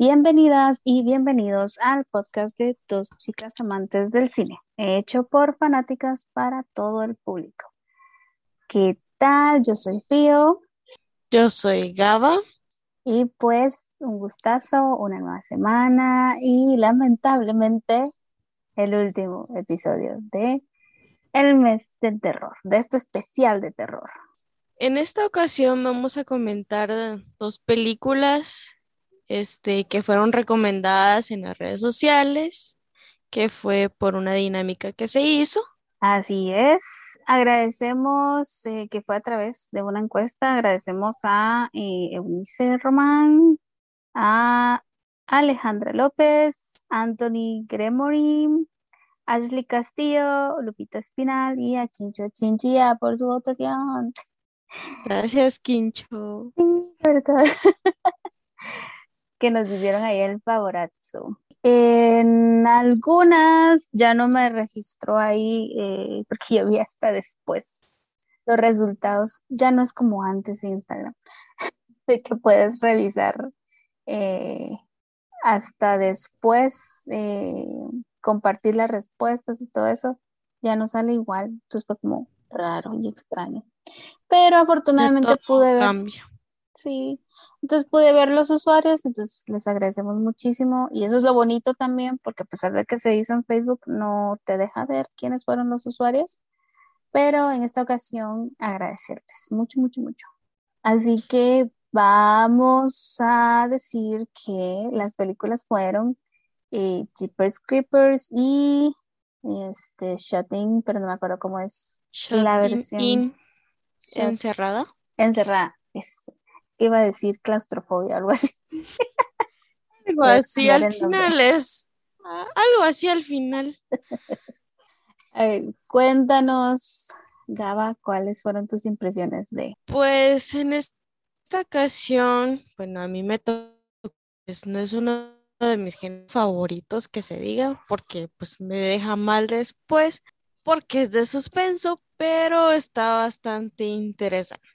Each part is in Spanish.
Bienvenidas y bienvenidos al podcast de Dos Chicas Amantes del Cine, hecho por fanáticas para todo el público. ¿Qué tal? Yo soy Fío. Yo soy Gaba. Y pues un gustazo, una nueva semana y lamentablemente el último episodio de el mes del terror, de este especial de terror. En esta ocasión vamos a comentar dos películas este, que fueron recomendadas en las redes sociales, que fue por una dinámica que se hizo. Así es. Agradecemos eh, que fue a través de una encuesta. Agradecemos a eh, Eunice Román, a Alejandra López, Anthony Gremory, Ashley Castillo, Lupita Espinal y a Quincho Chinchilla por su votación. Gracias, Quincho. Sí, verdad. que nos hicieron ahí el favorazo. En algunas ya no me registró ahí eh, porque yo vi hasta después los resultados. Ya no es como antes de Instagram, de que puedes revisar eh, hasta después, eh, compartir las respuestas y todo eso. Ya no sale igual, entonces fue como raro y extraño. Pero afortunadamente pude ver. Sí, entonces pude ver los usuarios, entonces les agradecemos muchísimo. Y eso es lo bonito también porque a pesar de que se hizo en Facebook no te deja ver quiénes fueron los usuarios, pero en esta ocasión agradecerles mucho, mucho, mucho. Así que vamos a decir que las películas fueron eh, Jeepers Creepers y este Shutting, pero no me acuerdo cómo es la versión. encerrada. Encerrada, es iba a decir claustrofobia, algo así. algo así al final es, ah, algo así al final. cuéntanos, Gaba, ¿cuáles fueron tus impresiones de? Pues en esta ocasión, bueno, a mí me tocó, pues, no es uno de mis géneros favoritos que se diga, porque pues me deja mal después, porque es de suspenso, pero está bastante interesante.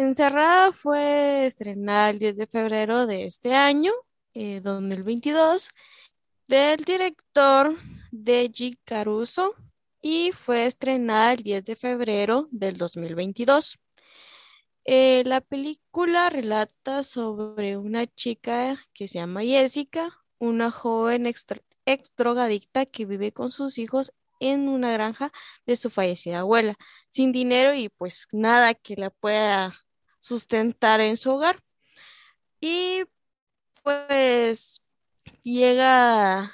Encerrada fue estrenada el 10 de febrero de este año, 2022, eh, del director Deji Caruso y fue estrenada el 10 de febrero del 2022. Eh, la película relata sobre una chica que se llama Jessica, una joven ex drogadicta que vive con sus hijos en una granja de su fallecida abuela, sin dinero y pues nada que la pueda sustentar en su hogar. Y pues llega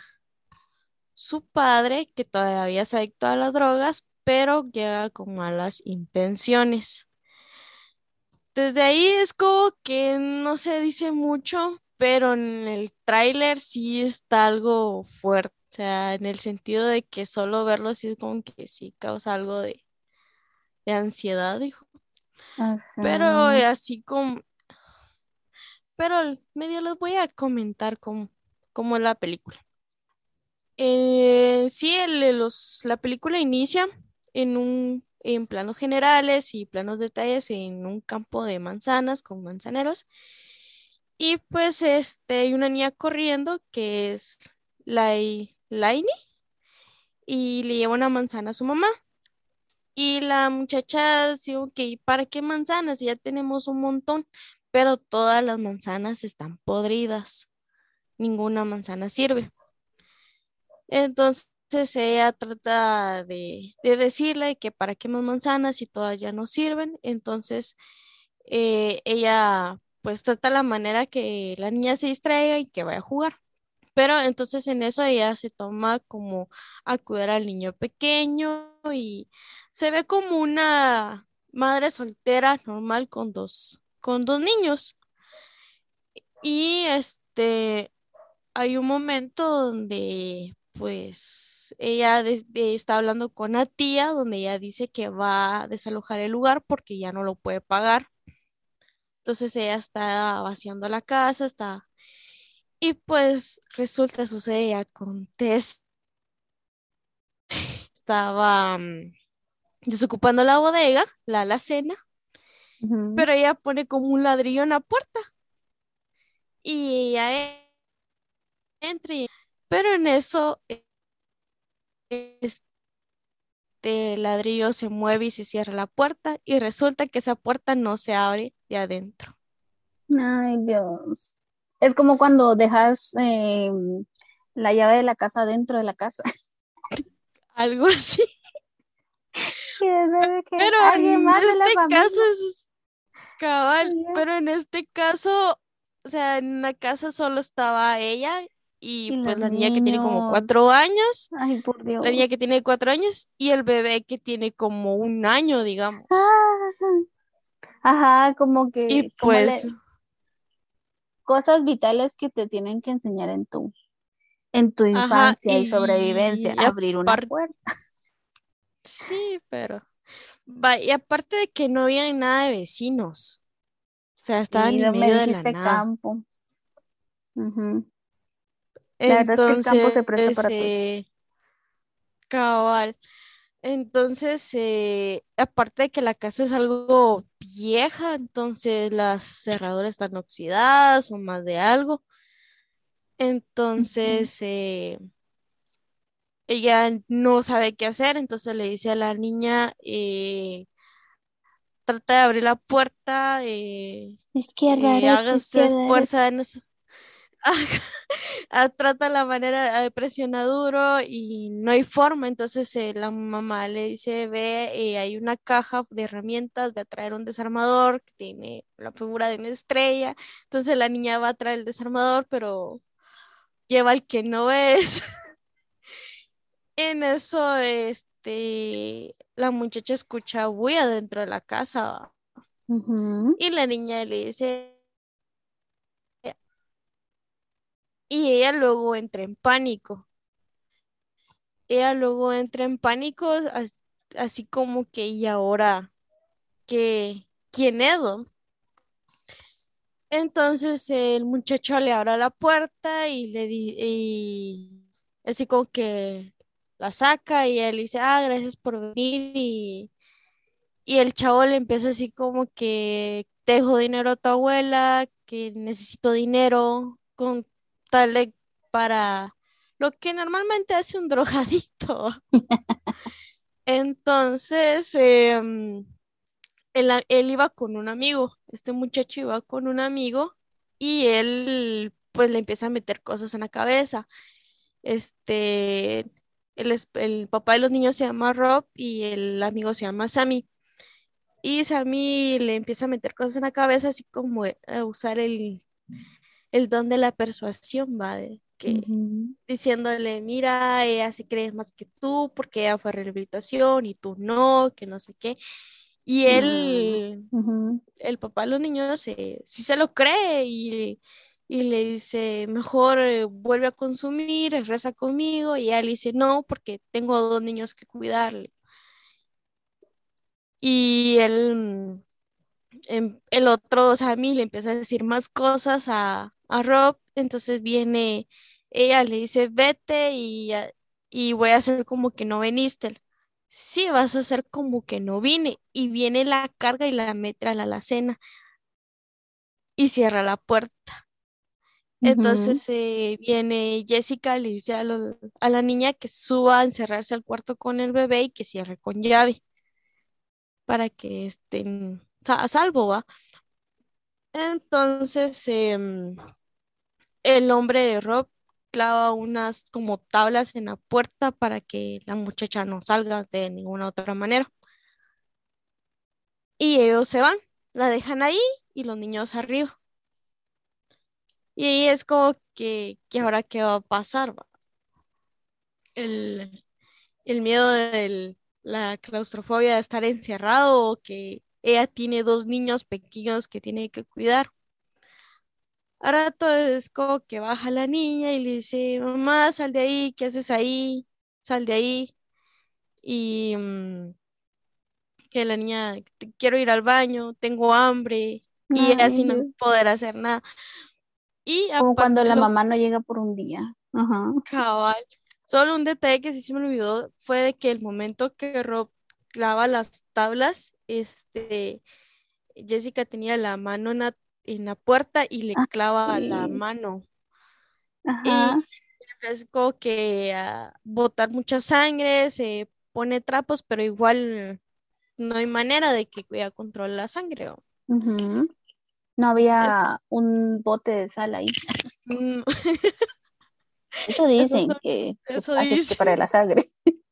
su padre, que todavía se adicto a las drogas, pero llega con malas intenciones. Desde ahí es como que no se dice mucho, pero en el tráiler sí está algo fuerte, o sea, en el sentido de que solo verlo sí es como que sí causa algo de, de ansiedad, dijo. Pero así como, pero medio les voy a comentar cómo, cómo es la película. Eh, sí, los, la película inicia en un en planos generales y planos detalles en un campo de manzanas con manzaneros. Y pues este hay una niña corriendo que es la Laini y le lleva una manzana a su mamá. Y la muchacha dice, ok, ¿para qué manzanas? Ya tenemos un montón, pero todas las manzanas están podridas. Ninguna manzana sirve. Entonces ella trata de, decirle que para qué más manzanas si todas ya no sirven. Entonces eh, ella pues trata la manera que la niña se distraiga y que vaya a jugar. Pero entonces en eso ella se toma como a cuidar al niño pequeño y se ve como una madre soltera normal con dos, con dos niños. Y este, hay un momento donde pues ella está hablando con la tía, donde ella dice que va a desalojar el lugar porque ya no lo puede pagar. Entonces ella está vaciando la casa, está... Y pues resulta, sucede ya con Tess. Estaba... Mm, desocupando la bodega, la alacena, pero ella pone como un ladrillo en la puerta. Y ella entre, pero en eso este ladrillo se mueve y se cierra la puerta y resulta que esa puerta no se abre de adentro. Ay, Dios. Es como cuando dejas eh, la llave de la casa dentro de la casa. Algo así. Pero alguien más en de este caso es cabal, pero en este caso, o sea, en la casa solo estaba ella y, Y pues la niña que tiene como cuatro años, Ay, por Dios. la niña que tiene cuatro años y el bebé que tiene como un año, digamos. Ah, Ajá, como que Y le- pues, cosas vitales que te tienen que enseñar en tu en tu Ajá, infancia y, y sobrevivencia, abrir una puerta. sí, pero, va, y aparte de que no había nada de vecinos, o sea, estaban Y en medio de la nada. campo. La verdad es que el campo se presta para todo. eh, cabal. Entonces, eh, aparte de que la casa es algo vieja, entonces las cerraduras están oxidadas o más de algo. Entonces, eh, ella no sabe qué hacer, entonces le dice a la niña, eh, trata de abrir la puerta, eh, Izquierda, eh, izquierda, fuerza derecha. en eso. Ah, Trata la manera, de presiona duro y no hay forma. Entonces eh, la mamá le dice, ve, eh, hay una caja de herramientas, ve a traer un desarmador que tiene la figura de una estrella. Entonces la niña va a traer el desarmador, pero lleva el que no es. En eso, este, la muchacha escucha bulla dentro de la casa. Y la niña le dice, y ella luego entra en pánico. Ella luego entra en pánico, as- así como que, ¿y ahora qué? ¿Quién es? no?". Entonces el muchacho le abre la puerta y le di, y así como que la saca y él dice, ah, gracias por venir y, y el chavo le empieza así como que te dejo dinero a tu abuela, que necesito dinero con tal de para lo que normalmente hace un drogadito. Entonces, em, él, él iba con un amigo, este muchacho iba con un amigo y él pues le empieza a meter cosas en la cabeza. Este, el, el papá de los niños se llama Rob y el amigo se llama Sammy. Y Sammy le empieza a meter cosas en la cabeza, así como a usar el, el don de la persuasión, ¿va? De que, diciéndole, mira, ella se cree más que tú porque ella fue a rehabilitación y tú no, que no sé qué. Y él, el papá de los niños, eh, sí se lo cree y, y le dice, mejor eh, vuelve a consumir, reza conmigo. Y ella le dice, no, porque tengo dos niños que cuidarle. Y él, em, el otro, Sammy, le empieza a decir más cosas a, a Rob. Entonces viene, ella le dice, vete y, y voy a hacer como que no viniste. Sí, vas a hacer como que no vine. Y viene la carga y la mete a la alacena y cierra la puerta. Entonces eh, viene Jessica, le dice a, la niña que suba a encerrarse al cuarto con el bebé y que cierre con llave para que estén a salvo, ¿va? Entonces em, el hombre de Rob clava unas como tablas en la puerta para que la muchacha no salga de ninguna otra manera. Y ellos se van, la dejan ahí y los niños arriba. Y ahí es como que, que ahora qué va a pasar, ¿va? El, el miedo de la claustrofobia de estar encerrado o que ella tiene dos niños pequeños que tiene que cuidar. Ahora todo es como que baja la niña y le dice, mamá, sal de ahí, ¿qué haces ahí? Sal de ahí. Y mm, que la niña, "Te- quiero ir al baño, tengo hambre, y sin no poder hacer nada. Y Como cuando la lo mamá no llega por un día. Ajá. cabal, solo un detalle que sí se me olvidó fue de que el momento que Rob clava las tablas, este, Jessica tenía la mano en la, en la puerta y le Ah, clava la mano. Ajá. Y empieza como que a botar mucha sangre, se pone trapos, pero igual no hay manera de que ella controle la sangre. ¿o? No había un bote de sal ahí. Mm, Eso dicen son- que, que eso hace que dicen. para la sangre.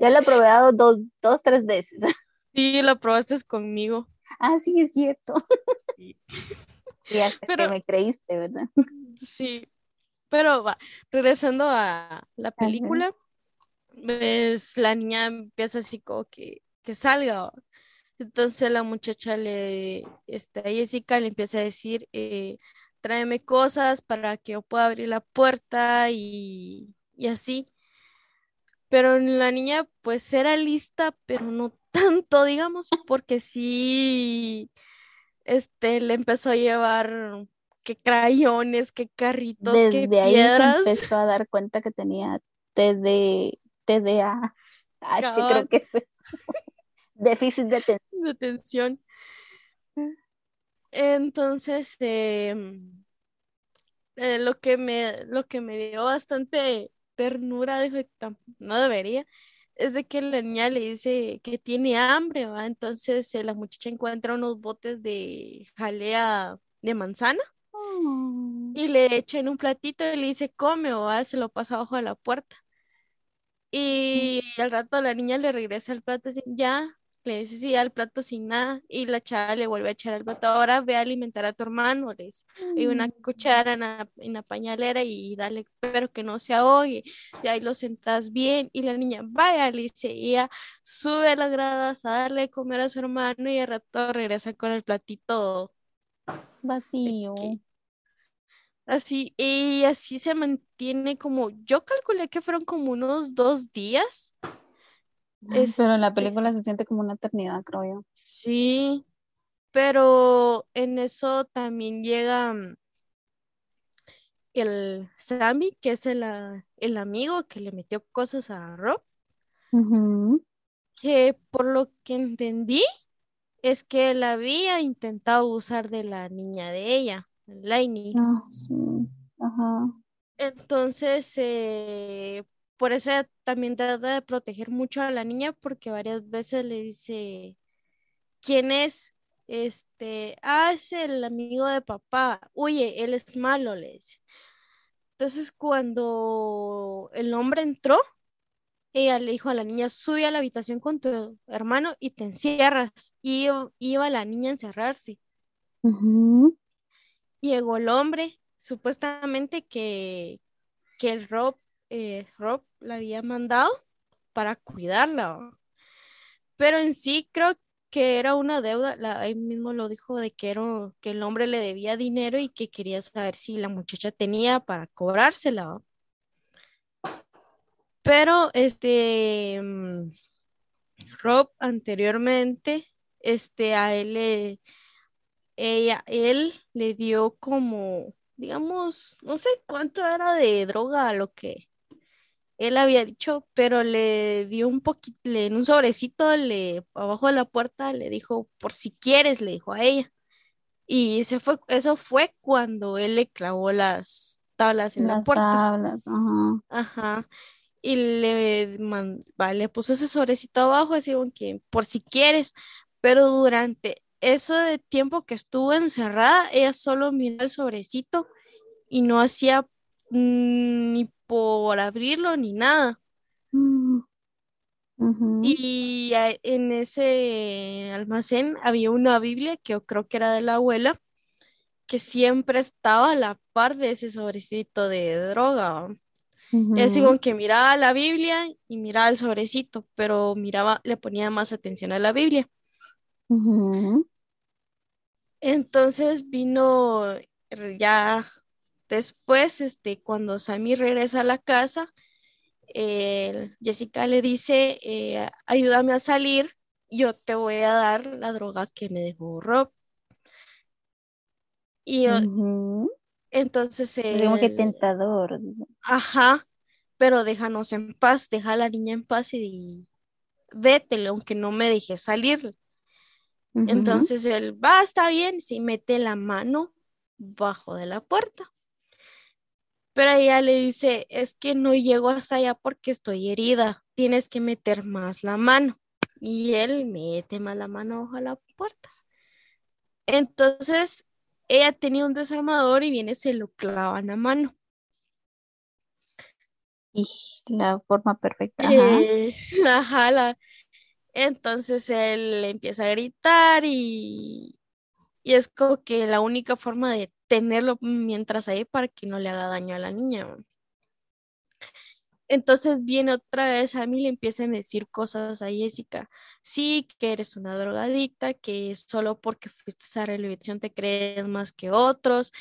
Ya lo he probado dos, dos, tres veces. Sí, lo probaste conmigo. Ah, sí, es cierto. Sí. Y hasta que Pero- me creíste, ¿verdad? Sí, pero va, regresando a la película, pues la niña empieza así como que, que salga. Entonces la muchacha le, este, a Jessica le empieza a decir, eh, tráeme cosas para que yo pueda abrir la puerta y, y así. Pero la niña pues era lista, pero no tanto, digamos, porque sí, este, le empezó a llevar que crayones, que carritos, que Desde ahí piedras. se empezó a dar cuenta que tenía TD, TDAH, creo que es eso. Déficit de atención. de atención. Entonces, em, eh, lo que me, lo que me dio bastante ternura, dijo, "Tam- no debería, es de que la niña le dice que tiene hambre, ¿va? Entonces eh, la muchacha encuentra unos botes de jalea de manzana y le echa en un platito y le dice, come, o se lo pasa abajo de la puerta. Y al rato la niña le regresa el plato sin ya, le dice sí, al plato sin nada, y la chava le vuelve a echar el plato. Ahora ve a alimentar a tu hermano, le dice. Y una cuchara en la, en la pañalera y dale, pero que no se ahogue. Y ahí lo sentas bien. Y la niña, vaya, le dice, y ella sube a las gradas a darle de comer a su hermano y al rato regresa con el platito Vacío. Así, y así se mantiene como, yo calculé que fueron como unos dos días. Ay, Pero en la película se siente como una eternidad, creo yo. Sí, pero en eso también llega mm, el Sammy, que es el, ah, el amigo que le metió cosas a Rob, que por lo que entendí es que él había intentado usar de la niña de ella, Lainey. Ah, sí. Ajá. Entonces, eh, por eso también trata de proteger mucho a la niña porque varias veces le dice, ¿quién es? Este, ah, es el amigo de papá. Oye, él es malo, le dice. Entonces, cuando el hombre entró, ella le dijo a la niña, sube a la habitación con tu hermano y te encierras. Y iba- la niña a encerrarse. Ujú. llegó el hombre, supuestamente que, que el Rob, eh, Rob la había mandado para cuidarla. Pero en sí creo que era una deuda, la, ahí mismo lo dijo de que, era, que el hombre le debía dinero y que quería saber si la muchacha tenía para cobrársela. Pero este mm, Rob anteriormente, este a él le, ella, él le dio como, digamos, no sé cuánto era de droga lo que él había dicho, pero le dio un poquito, en un sobrecito, le, abajo de la puerta, le dijo, por si quieres, le dijo a ella. Y ese fue, eso fue cuando él le clavó las tablas en la Las puerta. tablas, ajá. Ajá. Y le, man- va, le puso ese sobrecito abajo, así que por si quieres, pero durante ese tiempo que estuvo encerrada, ella solo miró el sobrecito y no hacía mm, ni por abrirlo ni nada. Mm. Y en ese almacén había una Biblia que yo creo que era de la abuela, que siempre estaba a la par de ese sobrecito de droga. Y así Ujú. como que miraba la Biblia y miraba el sobrecito, pero miraba, le ponía más atención a la Biblia. Entonces vino ya después, este, cuando Sammy regresa a la casa, eh, Jessica le dice, eh, ayúdame a salir, yo te voy a dar la droga que me dejó Rob. Y Ujú. entonces como que tentador. dice. Ajá, pero déjanos en paz, deja a la niña en paz y vete, aunque no me dejes salir. Entonces él va, está bien, si mete la mano bajo de la puerta. Pero ella le dice, es que no llego hasta allá porque estoy herida, tienes que meter más la mano. Y él mete más la mano a la puerta. Entonces, ella tenía un desarmador y viene, se lo clava en la mano. Y la forma perfecta. Ajá. Eh, entonces él empieza a gritar y, y es como que la única forma de tenerlo mientras ahí para que no le haga daño a la niña. Entonces viene otra vez a mí le empieza a decir cosas a Jessica. Sí, que eres una drogadicta, que solo porque fuiste a rehabilitación te crees más que otros,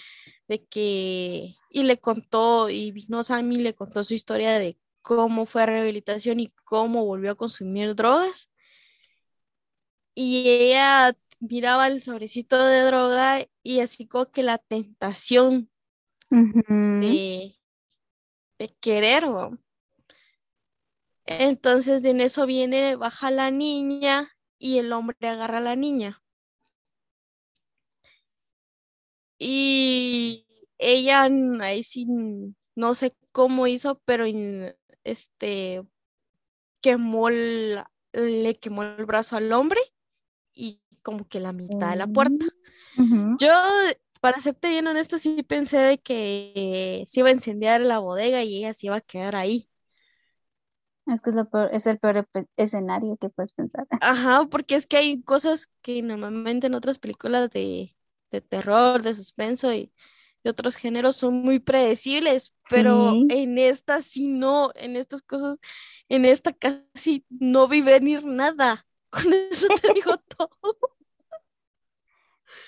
de que... Y le contó, y vino Sammy le contó su historia de cómo fue a rehabilitación y cómo volvió a consumir drogas. Y ella miraba el sobrecito de droga y así como que la tentación de, de querer, entonces en eso viene, baja la niña y el hombre agarra a la niña. Y ella ahí sí no sé cómo hizo, pero este quemó le quemó el brazo al hombre como que la mitad de la puerta. Mm, Yo, para serte bien honesto, sí pensé de que se iba a incendiar la bodega y ella se iba a quedar ahí. Es que es, lo es el peor escenario que puedes pensar. Ajá, porque es que hay cosas que normalmente en otras películas de, terror, de suspenso y, otros géneros son muy predecibles, pero en esta sí no, en estas cosas, en esta casi no vi venir nada. Con eso te digo todo.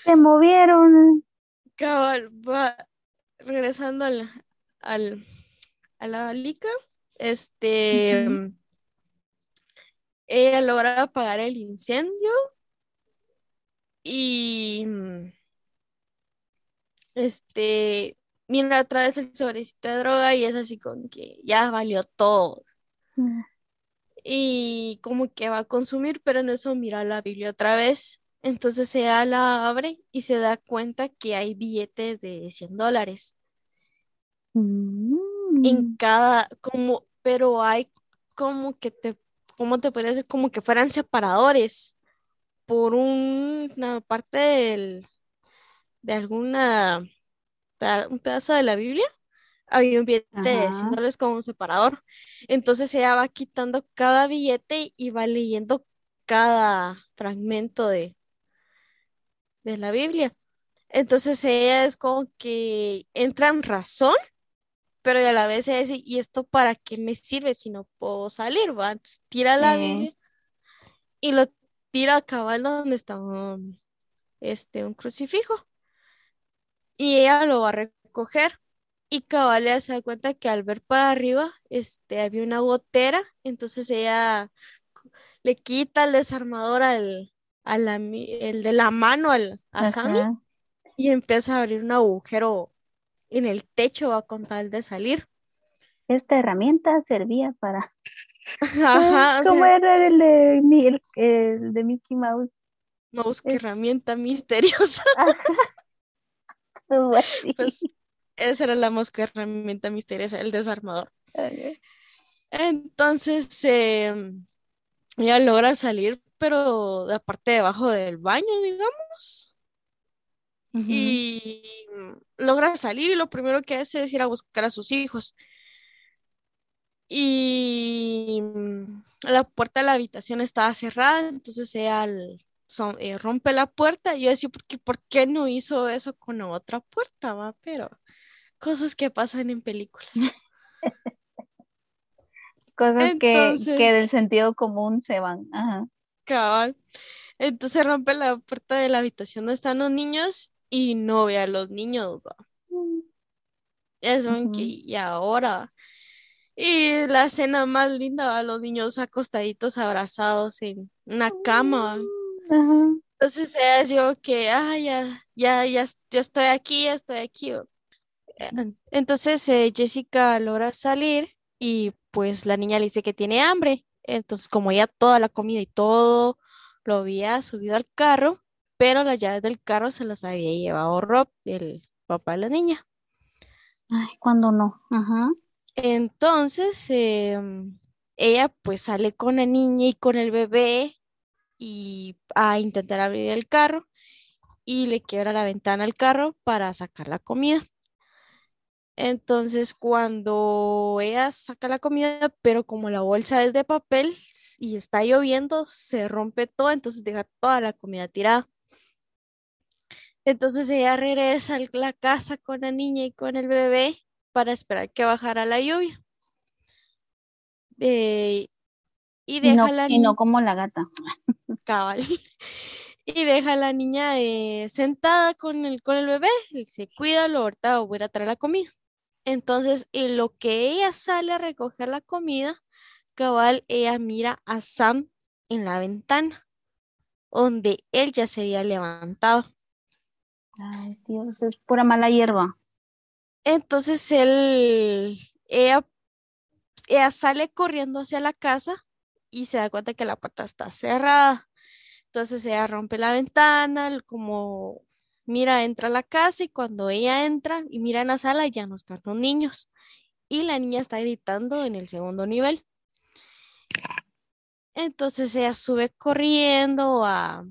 Se movieron. Cabal, va regresando al, al, a la lica este, ella logra apagar el incendio y este, mira otra vez el sobrecito de droga y es así con que ya valió todo. Y como que va a consumir, pero en eso mira la Biblia otra vez. Entonces ella la abre y se da cuenta que hay billetes de 100 dólares. En mm. cada, como pero hay como que te, ¿cómo te decir? Como que fueran separadores por una parte del, de alguna, un pedazo de la Biblia, había un billete de 100 dólares como un separador. Entonces ella va quitando cada billete y va leyendo cada fragmento de, de la Biblia. Entonces ella es como que entra en razón pero a la vez es, ¿y esto para qué me sirve si no puedo salir? ¿va? tira la Biblia y lo tira a cabal donde está un, este, un crucifijo. Y ella lo va a recoger. Y cabal le se da cuenta que al ver para arriba este, había una gotera, entonces ella le quita el desarmador al, el de la mano al, a Sammy y empieza a abrir un agujero en el techo a con tal de salir. Esta herramienta servía para... Ajá, ¿Cómo era el de, el, de Mickey Mouse? Mouse, qué herramienta misteriosa. pues, esa era la mosca herramienta misteriosa, el desarmador. Entonces, eh, ella logra salir, pero de la parte de abajo del baño, digamos y logra salir y lo primero que hace es ir a buscar a sus hijos. Y la puerta de la habitación estaba cerrada, entonces ella eh, rompe la puerta y yo decía, ¿por qué, ¿por qué no hizo eso con otra puerta? Va? Pero cosas que pasan en películas. cosas que, que, del sentido común se van. Cabal. Entonces rompe la puerta de la habitación donde están los niños y no ve a los niños. Es un que, y ahora. Y la escena más linda, los niños acostaditos, abrazados en una cama. Entonces ella dijo que, ah, ya, ya, ya, estoy aquí, ya estoy aquí. Entonces eh, Jessica logra salir y pues la niña le dice que tiene hambre. Entonces como ya toda la comida y todo lo había subido al carro, pero las llaves del carro se las había llevado Rob, el papá de la niña. Ay, cuando no. Ajá. Entonces, em, ella pues sale con la niña y con el bebé y a intentar abrir el carro y le quiebra la ventana al carro para sacar la comida. Entonces, cuando ella saca la comida, pero como la bolsa es de papel y está lloviendo, se rompe todo, entonces deja toda la comida tirada. Entonces ella regresa a la casa con la niña y con el bebé para esperar que bajara la lluvia. Eh, y deja no, la y no como la gata. cabal. y deja a la niña eh, sentada con el, con el bebé, y se cuida, lo ahorita voy a traer la comida. Entonces, en lo que ella sale a recoger la comida, cabal, ella mira a Sam en la ventana, donde él ya se había levantado. Ay, Dios, es pura mala hierba. Entonces él, ella, ella sale corriendo hacia la casa y se da cuenta que la puerta está cerrada. Entonces ella rompe la ventana, como mira, entra a la casa y cuando ella entra y mira en la sala ya no están los niños. Y la niña está gritando en el segundo nivel. Entonces ella sube corriendo a,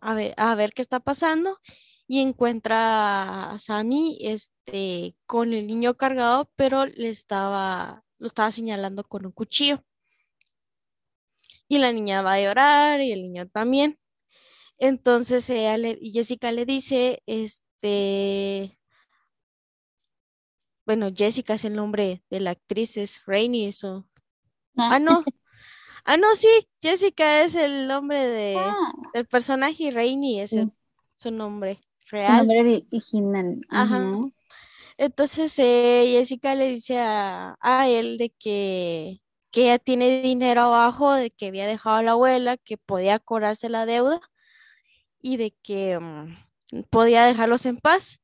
a, ver, a ver qué está pasando y encuentra a Sammy este, con el niño cargado, pero le estaba, lo estaba señalando con un cuchillo. Y la niña va a llorar y el niño también. Entonces ella le, Jessica le dice, este, bueno, Jessica es el nombre de la actriz, es Rainy, eso. Ah, no. Ah, no, sí, Jessica es el nombre de, Ah, del personaje y Rainy es el- sí, su nombre su real. nombre ori- original. Ajá. Ajá. Entonces eh, Jessica le dice a, a él de que, que ella tiene dinero abajo, de que había dejado a la abuela, que podía cobrarse la deuda y de que mm, podía dejarlos en paz.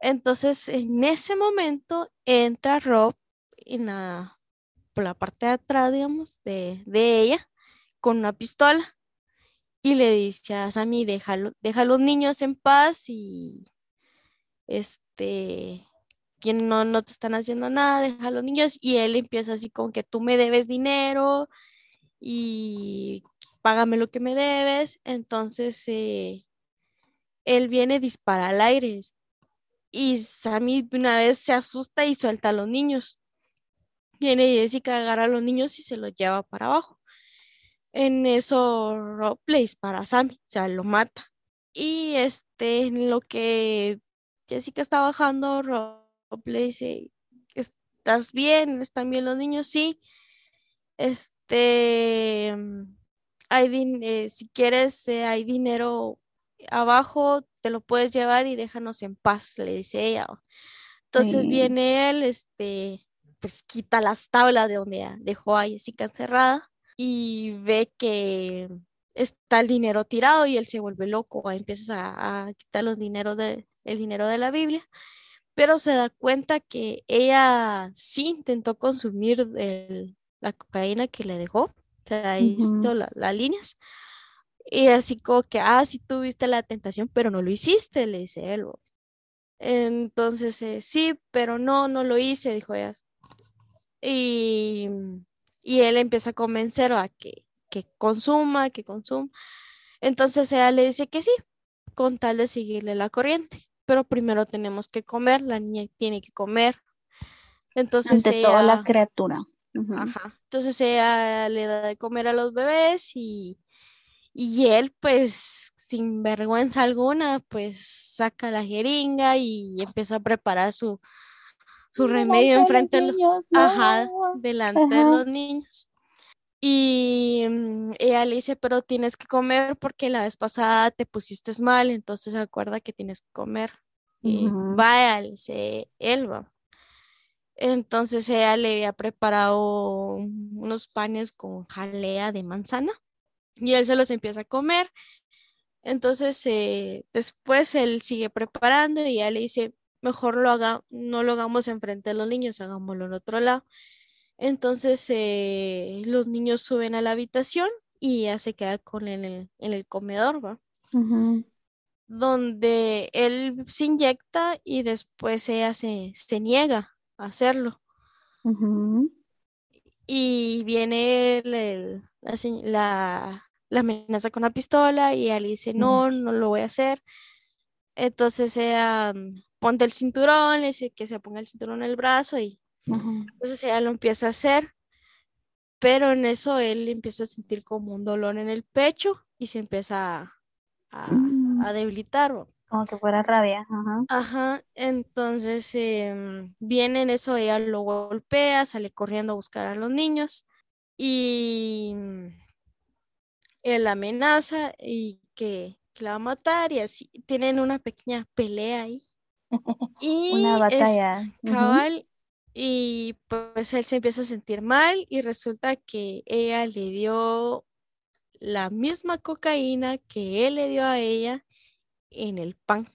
Entonces en ese momento entra Rob en la, por la parte de atrás, digamos, de, de ella con una pistola y le dice a Sammy, déjalo, deja a los niños en paz y este, que no, no te están haciendo nada, deja a los niños y él empieza así como que tú me debes dinero y págame lo que me debes. Entonces eh, él viene, dispara al aire y Sammy una vez se asusta y suelta a los niños. Viene Jessica, agarra a los niños y se los lleva para abajo. En eso Rob le dispara a Sammy, o sea, lo mata. Y este, en lo que Jessica está bajando, Rob le dice, ¿estás bien? ¿Están bien los niños? Sí. Este, hay din- eh, si quieres, eh, hay dinero abajo, te lo puedes llevar y déjanos en paz, le dice ella. Entonces Sí. viene él, este, pues quita las tablas de donde dejó a Jessica encerrada y ve que está el dinero tirado y él se vuelve loco, empieza a, a quitar los dineros de, el dinero de la Biblia, pero se da cuenta que ella sí intentó consumir el- la cocaína que le dejó, hizo Ujú. la- las líneas. Y así como que, ah, sí tuviste la tentación, pero no lo hiciste, le dice él. bo. Entonces, eh, sí, pero no, no lo hice, dijo ella. Y, y él empieza a convencer a que, que consuma, que consuma. Entonces ella le dice que sí, con tal de seguirle la corriente. Pero primero tenemos que comer, la niña tiene que comer. Entonces Ante todo la ella, ajá, entonces ella le da de comer a los bebés y, y él, pues, sin vergüenza alguna, pues saca la jeringa y empieza a preparar su, su remedio enfrente Delante de de los niños, ajá, no. delante de Ajá. los niños. Y mm, ella le dice, pero tienes que comer porque la vez pasada te pusiste mal, entonces recuerda que tienes que comer. Y Ujú. vaya, le dice él va. Entonces ella le había preparado unos panes con jalea de manzana y él se los empieza a comer. Entonces eh, después él sigue preparando y ella le dice, mejor lo haga, no lo hagamos enfrente de los niños, hagámoslo en otro lado. Entonces eh, los niños suben a la habitación y ella se queda con él en el, en el comedor, ¿va? Donde él se inyecta y después ella se, se niega hacerlo. Y viene el- el- la, la- la amenaza con la pistola y le dice, no, no lo voy a hacer. Entonces ella mm, ponte el cinturón, le dice que se ponga el cinturón en el brazo y entonces ella lo empieza a hacer. Pero en eso él empieza a sentir como un dolor en el pecho y se empieza a, a- Mm. a debilitar. Como que fuera rabia. Ajá. Ajá, entonces em, viene en eso, ella lo golpea, sale corriendo a buscar a los niños y mm, él amenaza y que, que la va a matar y así tienen una pequeña pelea ahí. Y Una es batalla. Cabal y pues él se empieza a sentir mal y resulta que ella le dio la misma cocaína que él le dio a ella en el pan.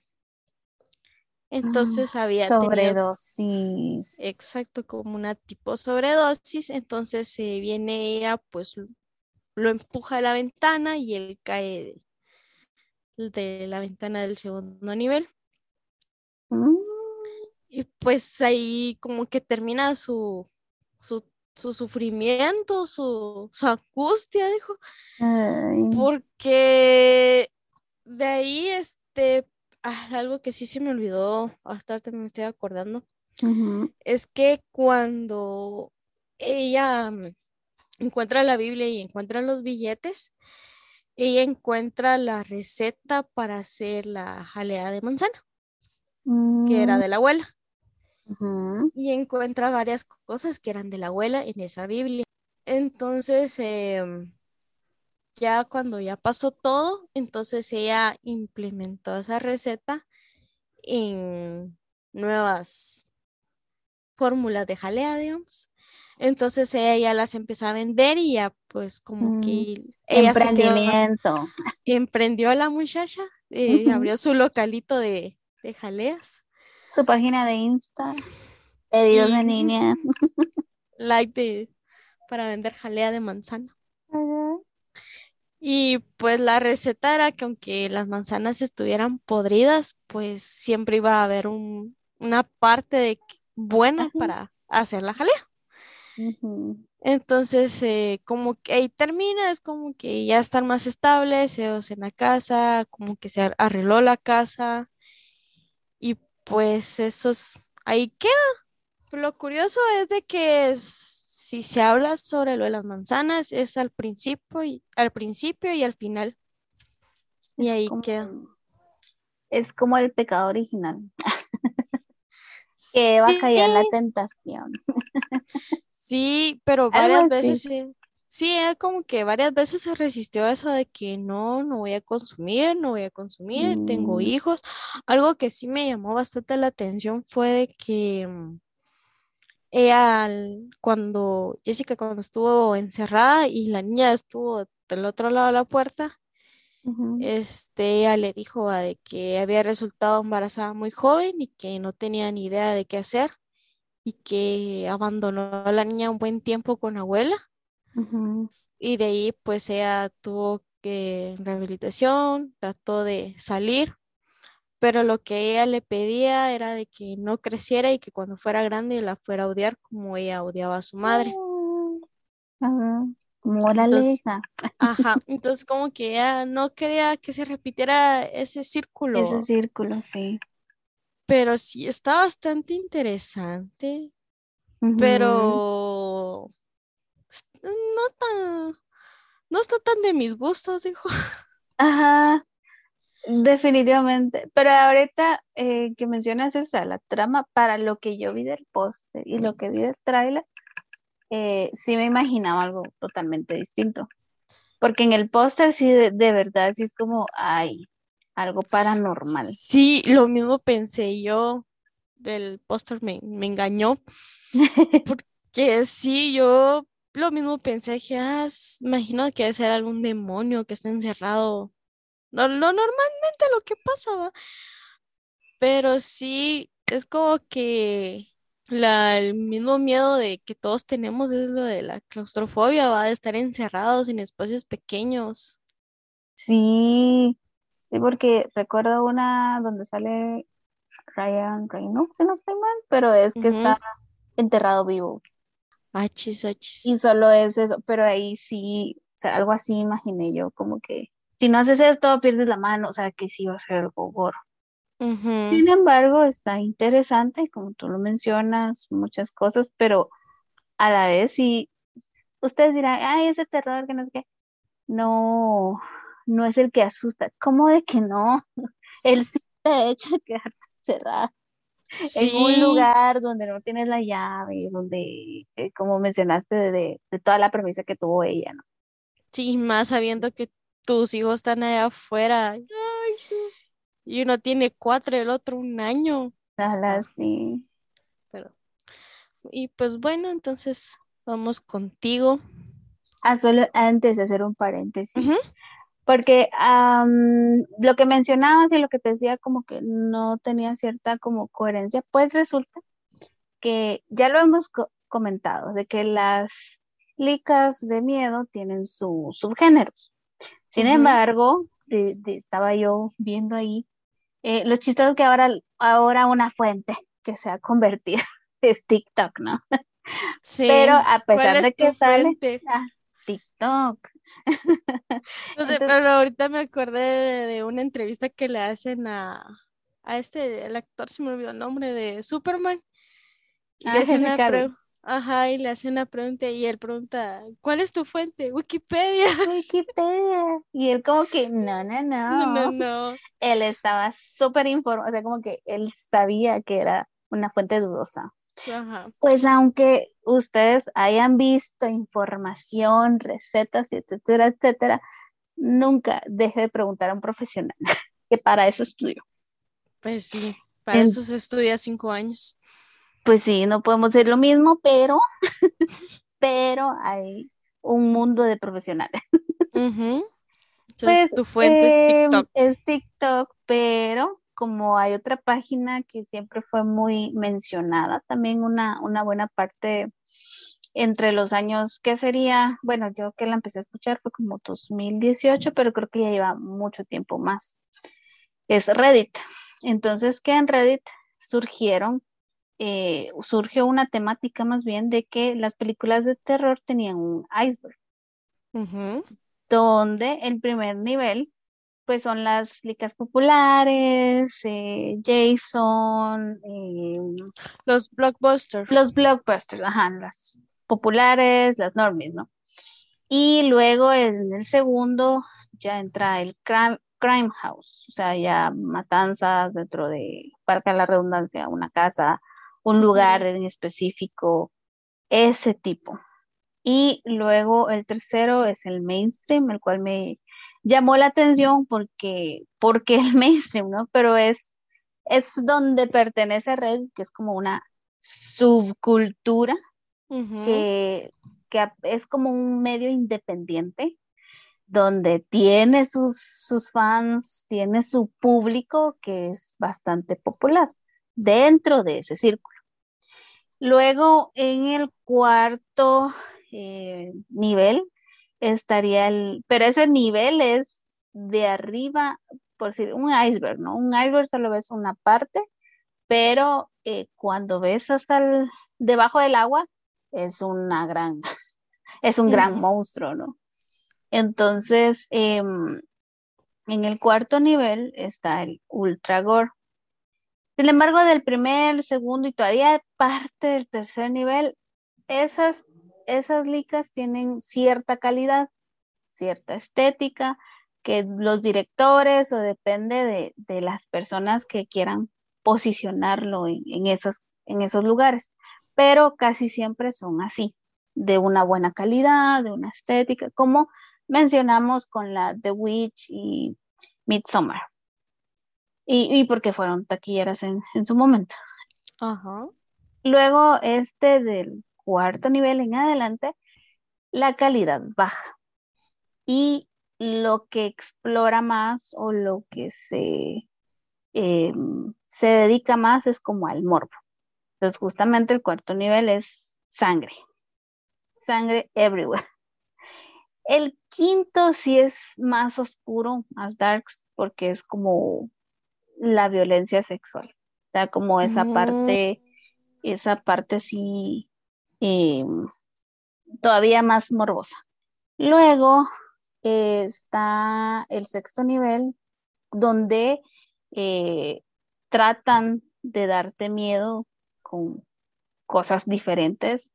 Entonces había tenido Sobredosis. Exacto, como una tipo sobredosis, entonces se viene ella, pues lo empuja a la ventana y él cae de, de la ventana del segundo nivel. Mm. Y pues ahí como que termina su, su, su sufrimiento, su, su angustia, dijo, Ay. porque de ahí, este, ah, algo que sí se me olvidó, hasta ahorita me estoy acordando. Es que cuando ella mm, encuentra la Biblia y encuentra los billetes, ella encuentra la receta para hacer la jalea de manzana, que era Mm. de la abuela, y encuentra varias cosas que eran de la abuela en esa Biblia. Entonces, em, ya cuando ya pasó todo, entonces ella implementó esa receta en nuevas fórmulas de jalea, digamos. Entonces ella ya las empezó a vender y ya pues como Mm. que ella se quedó, Emprendimiento. emprendió la muchacha, eh, abrió su localito de, de jaleas, Su página de Insta. Pedidos Y- en línea. like de, para vender jalea de manzana. Y pues la receta era que aunque las manzanas estuvieran podridas, pues siempre iba a haber un, una parte de buena Ajá. para hacer la jalea. Entonces, eh, como que ahí termina, es como que ya están más estables, ellos en la casa, como que se ar- arregló la casa y pues eso es, ahí queda. Lo curioso es de que s- si se habla sobre lo de las manzanas es al principio y al principio y al final. Y Es ahí como- queda. Es como el pecado original. Que Eva cayó en la tentación. sí, pero varias veces sí, sí, como que varias veces se resistió a eso de que no, no voy a consumir, no voy a consumir, tengo Mm. hijos. Algo que sí me llamó bastante la atención fue de que ella, al- cuando Jessica, cuando estuvo encerrada y la niña estuvo del otro lado de la puerta, este, ella le dijo a de que había resultado embarazada muy joven y que no tenía ni idea de qué hacer y que abandonó a la niña un buen tiempo con la abuela y de ahí pues ella tuvo que rehabilitación, trató de salir, pero lo que ella le pedía era de que no creciera y que cuando fuera grande la fuera a odiar como ella odiaba a su madre. Ajá. Como la Entonces, ajá, entonces como que ella no quería que se repitiera ese Ese círculo, círculo, sí. pero sí está bastante interesante, pero no tan, no está tan de mis gustos, dijo. Ajá, definitivamente. Pero ahorita eh, que mencionas esa, la trama, para lo que yo vi del póster y lo que vi del tráiler, eh, sí me imaginaba algo totalmente distinto. Porque en el póster sí, de, de verdad, sí es como, ay, algo paranormal. Sí, lo mismo pensé yo del póster me, me engañó, porque sí, yo lo mismo pensé, que ah, imagino que debe ser algún demonio que está encerrado. No, lo normalmente lo que pasaba, pero sí, es como que la, el mismo miedo de que todos tenemos es lo de la claustrofobia, va de estar encerrados en espacios pequeños. Sí, Sí, porque recuerdo una donde sale Ryan Reynolds, si no estoy mal, pero es que está enterrado vivo. Achis, achis. Y solo es eso, pero ahí sí, o sea, algo así imaginé yo, como que si no haces esto, pierdes la mano, o sea, que sí va a ser algo gordo. Sin embargo, está interesante, como tú lo mencionas, muchas cosas, pero a la vez sí, ustedes dirán, ay, ese terror que no sé qué. No, no es el que asusta. ¿Cómo de que no? El simple hecho de quedarte cerrada en un lugar donde no tienes la llave, donde, eh, como mencionaste, de, de, toda la premisa que tuvo ella, ¿no? Sí, más sabiendo que tus hijos están allá afuera. Ay, y uno tiene cuatro el otro un año. Ojalá, sí. Pero, y pues bueno, entonces vamos contigo. Ah, solo antes de hacer un paréntesis. Porque lo que mencionabas y lo que te decía como que no tenía cierta como coherencia, pues resulta que ya lo hemos comentado, de que las licas de miedo tienen sus subgéneros. Sin embargo, estaba yo viendo ahí eh, lo chistoso que ahora, ahora una fuente que se ha convertido es TikTok, ¿no? Sí. Pero a pesar de que sale ah, TikTok. pero ahorita me acordé de, una entrevista que le hacen a, a este, el actor, se me olvidó el nombre, de Superman. Ah, Ajá, y le hace una pregunta y él pregunta, ¿cuál es tu fuente? Wikipedia. Wikipedia. Y él como que, no, no, no. No, no, Él estaba súper informado, o sea, como que él sabía que era una fuente dudosa. Ajá. Pues aunque ustedes hayan visto información, recetas, etcétera, etcétera, nunca deje de preguntar a un profesional, que para eso estudio. Pues sí, para eso se estudia cinco años pues sí, no podemos ser lo mismo, pero, pero hay un mundo de profesionales. pues, tu fuente es em, TikTok. Es TikTok, pero como hay otra página que siempre fue muy mencionada, también una, una buena parte entre los años, ¿qué sería? Bueno, yo que la empecé a escuchar fue como 2018, pero creo que ya lleva mucho tiempo más. Es Reddit. Entonces, que en Reddit surgieron eh, surgió una temática más bien de que las películas de terror tenían un iceberg, donde el primer nivel, pues son las licas populares, eh, Jason, em, los blockbusters. Los blockbusters, ajá, las populares, las normies, ¿no? Y luego en el segundo ya entra el crime, crime house, o sea, ya matanzas dentro de, para la redundancia, una casa, un lugar en específico, ese tipo. Y luego el tercero es el mainstream, el cual me llamó la atención porque, porque el mainstream, ¿no? Pero es, es donde pertenece a Red, que es como una subcultura, que, que es como un medio independiente, donde tiene sus, sus fans, tiene su público que es bastante popular dentro de ese círculo. Luego, en el cuarto eh, nivel estaría el, pero ese nivel es de arriba, por decir, un iceberg, ¿no? Un iceberg solo ves una parte, pero eh, cuando ves hasta el, debajo del agua, es una gran, es un gran monstruo, ¿no? Entonces, em, en el cuarto nivel está el Ultra Gore. Sin embargo, del primer, segundo y todavía parte del tercer nivel, esas, esas licas tienen cierta calidad, cierta estética, que los directores o depende de, las personas que quieran posicionarlo en, en esos lugares, pero casi siempre son así, de una buena calidad, de una estética, como mencionamos con la The Witch y Midsommar y, porque fueron taquilleras en, su momento. Ajá. Luego, este del cuarto nivel en adelante, la calidad baja. Y lo que explora más o lo que se, em, se dedica más es como al morbo. Entonces, justamente el cuarto nivel es sangre. Sangre everywhere. El quinto sí es más oscuro, más darks, porque es como la violencia sexual. O sea, como esa Mm. parte, esa parte sí, eh, todavía más morbosa. Luego eh, está el sexto nivel, donde eh, tratan de darte miedo con cosas diferentes.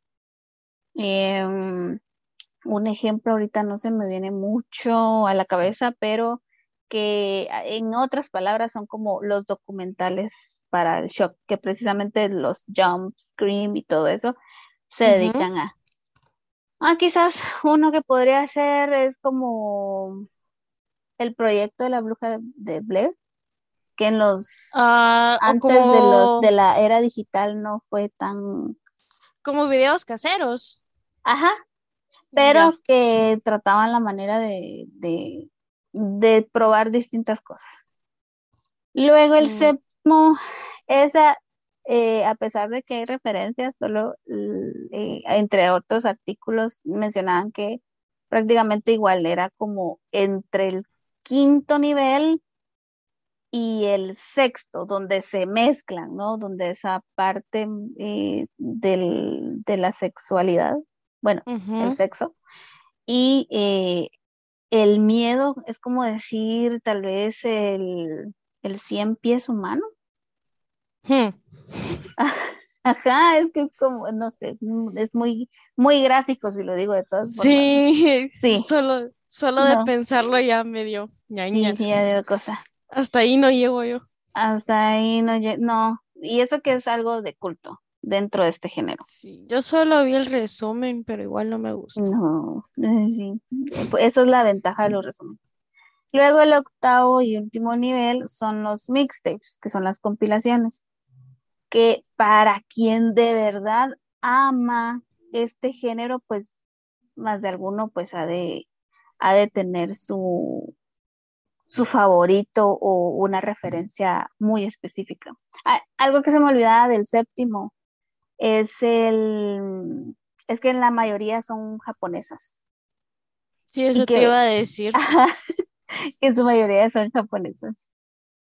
Em, un ejemplo ahorita no se me viene mucho a la cabeza, pero que a- en otras palabras son como los documentales para el shock, que precisamente los jump, scream y todo eso se dedican a. Ah, quizás uno que podría ser es como el proyecto de la bruja de, de Blair, que en los Ah, o antes de los de la era digital no fue tan, como videos caseros. ajá, pero Ya. que trataban la manera de, de, de probar distintas cosas. Luego el Mm. séptimo, esa, eh, a pesar de que hay referencias, solo eh, entre otros artículos mencionaban que prácticamente igual era como entre el quinto nivel y el sexto, donde se mezclan, ¿no? Donde esa parte eh, del- de la sexualidad, bueno, el sexo, y eh, el miedo es como decir tal vez el, el 100 pies humano. Hmm. Ajá, es que es como, no sé, mm, es muy, muy gráfico si lo digo de todas formas. Sí, Sí. solo, solo de pensarlo ya me dio ñaña. Sí, sí, ya digo cosa. Hasta ahí no llego yo. Hasta ahí no, lle- no, y eso que es algo de culto dentro de este género. Sí, yo solo vi el resumen, pero igual no me gustó. No, sí, pues esa es la ventaja de los resúmenes. Luego el octavo y último nivel son los mixtapes, que son las compilaciones, que para quien de verdad ama este género, pues más de alguno pues ha de, ha de tener su, su favorito o una referencia muy específica. Ah, algo que se me olvidaba del séptimo es el, es que la mayoría son japonesas. Sí, eso te iba a decir. que en su mayoría son japonesas.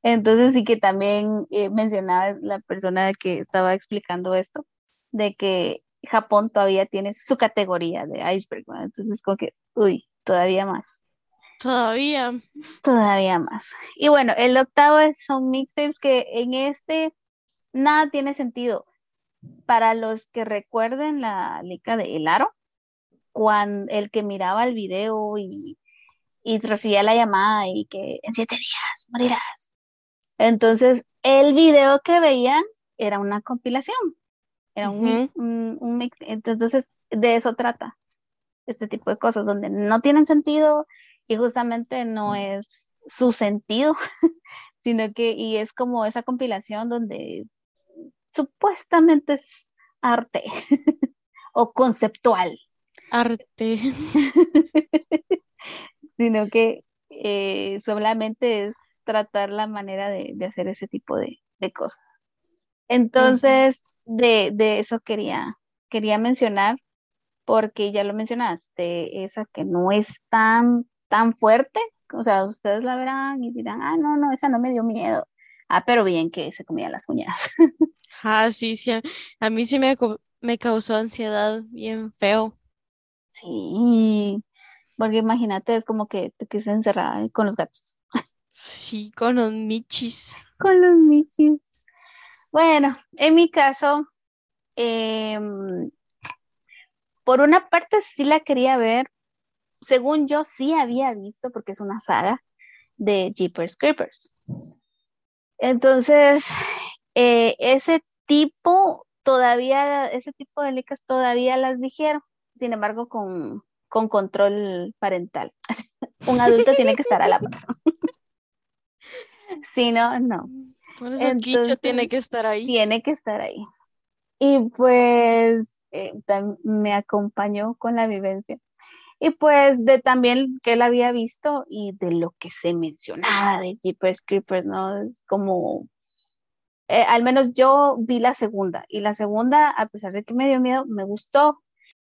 Entonces sí que también eh, mencionaba la persona que estaba explicando esto, de que Japón todavía tiene su categoría de iceberg, ¿no? Entonces como que, uy, todavía más, Todavía. todavía más. Y bueno, el octavo son mixtapes que en este nada tiene sentido. Para los que recuerden la lica de El Aro, cuando el que miraba el video y, y recibía la llamada y que en siete días morirás. Entonces, el video que veían era una compilación, era un, mi- un- un mix. Entonces, de eso trata este tipo de cosas, donde no tienen sentido y justamente no es su sentido, sino que, y es como esa compilación donde supuestamente es arte o conceptual, Arte. sino que eh, solamente es tratar la manera de, de hacer ese tipo de, de cosas. Entonces, de, de eso quería, quería mencionar, porque ya lo mencionaste, esa que no es tan, tan fuerte, o sea, ustedes la verán y dirán, ah, no, no, esa no me dio miedo. Ah, pero bien que se comía las uñas. Ah, sí, sí. A, mí sí me, me causó ansiedad bien feo. Sí, porque imagínate, es como que te quedes encerrada con los gatos. Sí, con los michis. Con los michis. Bueno, en mi caso, em, por una parte sí la quería ver. Según yo sí había visto, porque es una saga de Jeepers Creepers. Entonces, eh, ese tipo todavía, ese tipo de licas todavía las dijeron. Sin embargo, con, con control parental. Un adulto tiene que estar a la par. Si no, no. Por eso Entonces, tiene que estar ahí. tiene que estar ahí. Y pues eh, me acompañó con la vivencia. Y pues de también que él había visto y de lo que se mencionaba de Jeepers Creepers, ¿no? Es como, eh, al menos yo vi la segunda y la segunda, a pesar de que me dio miedo, me gustó.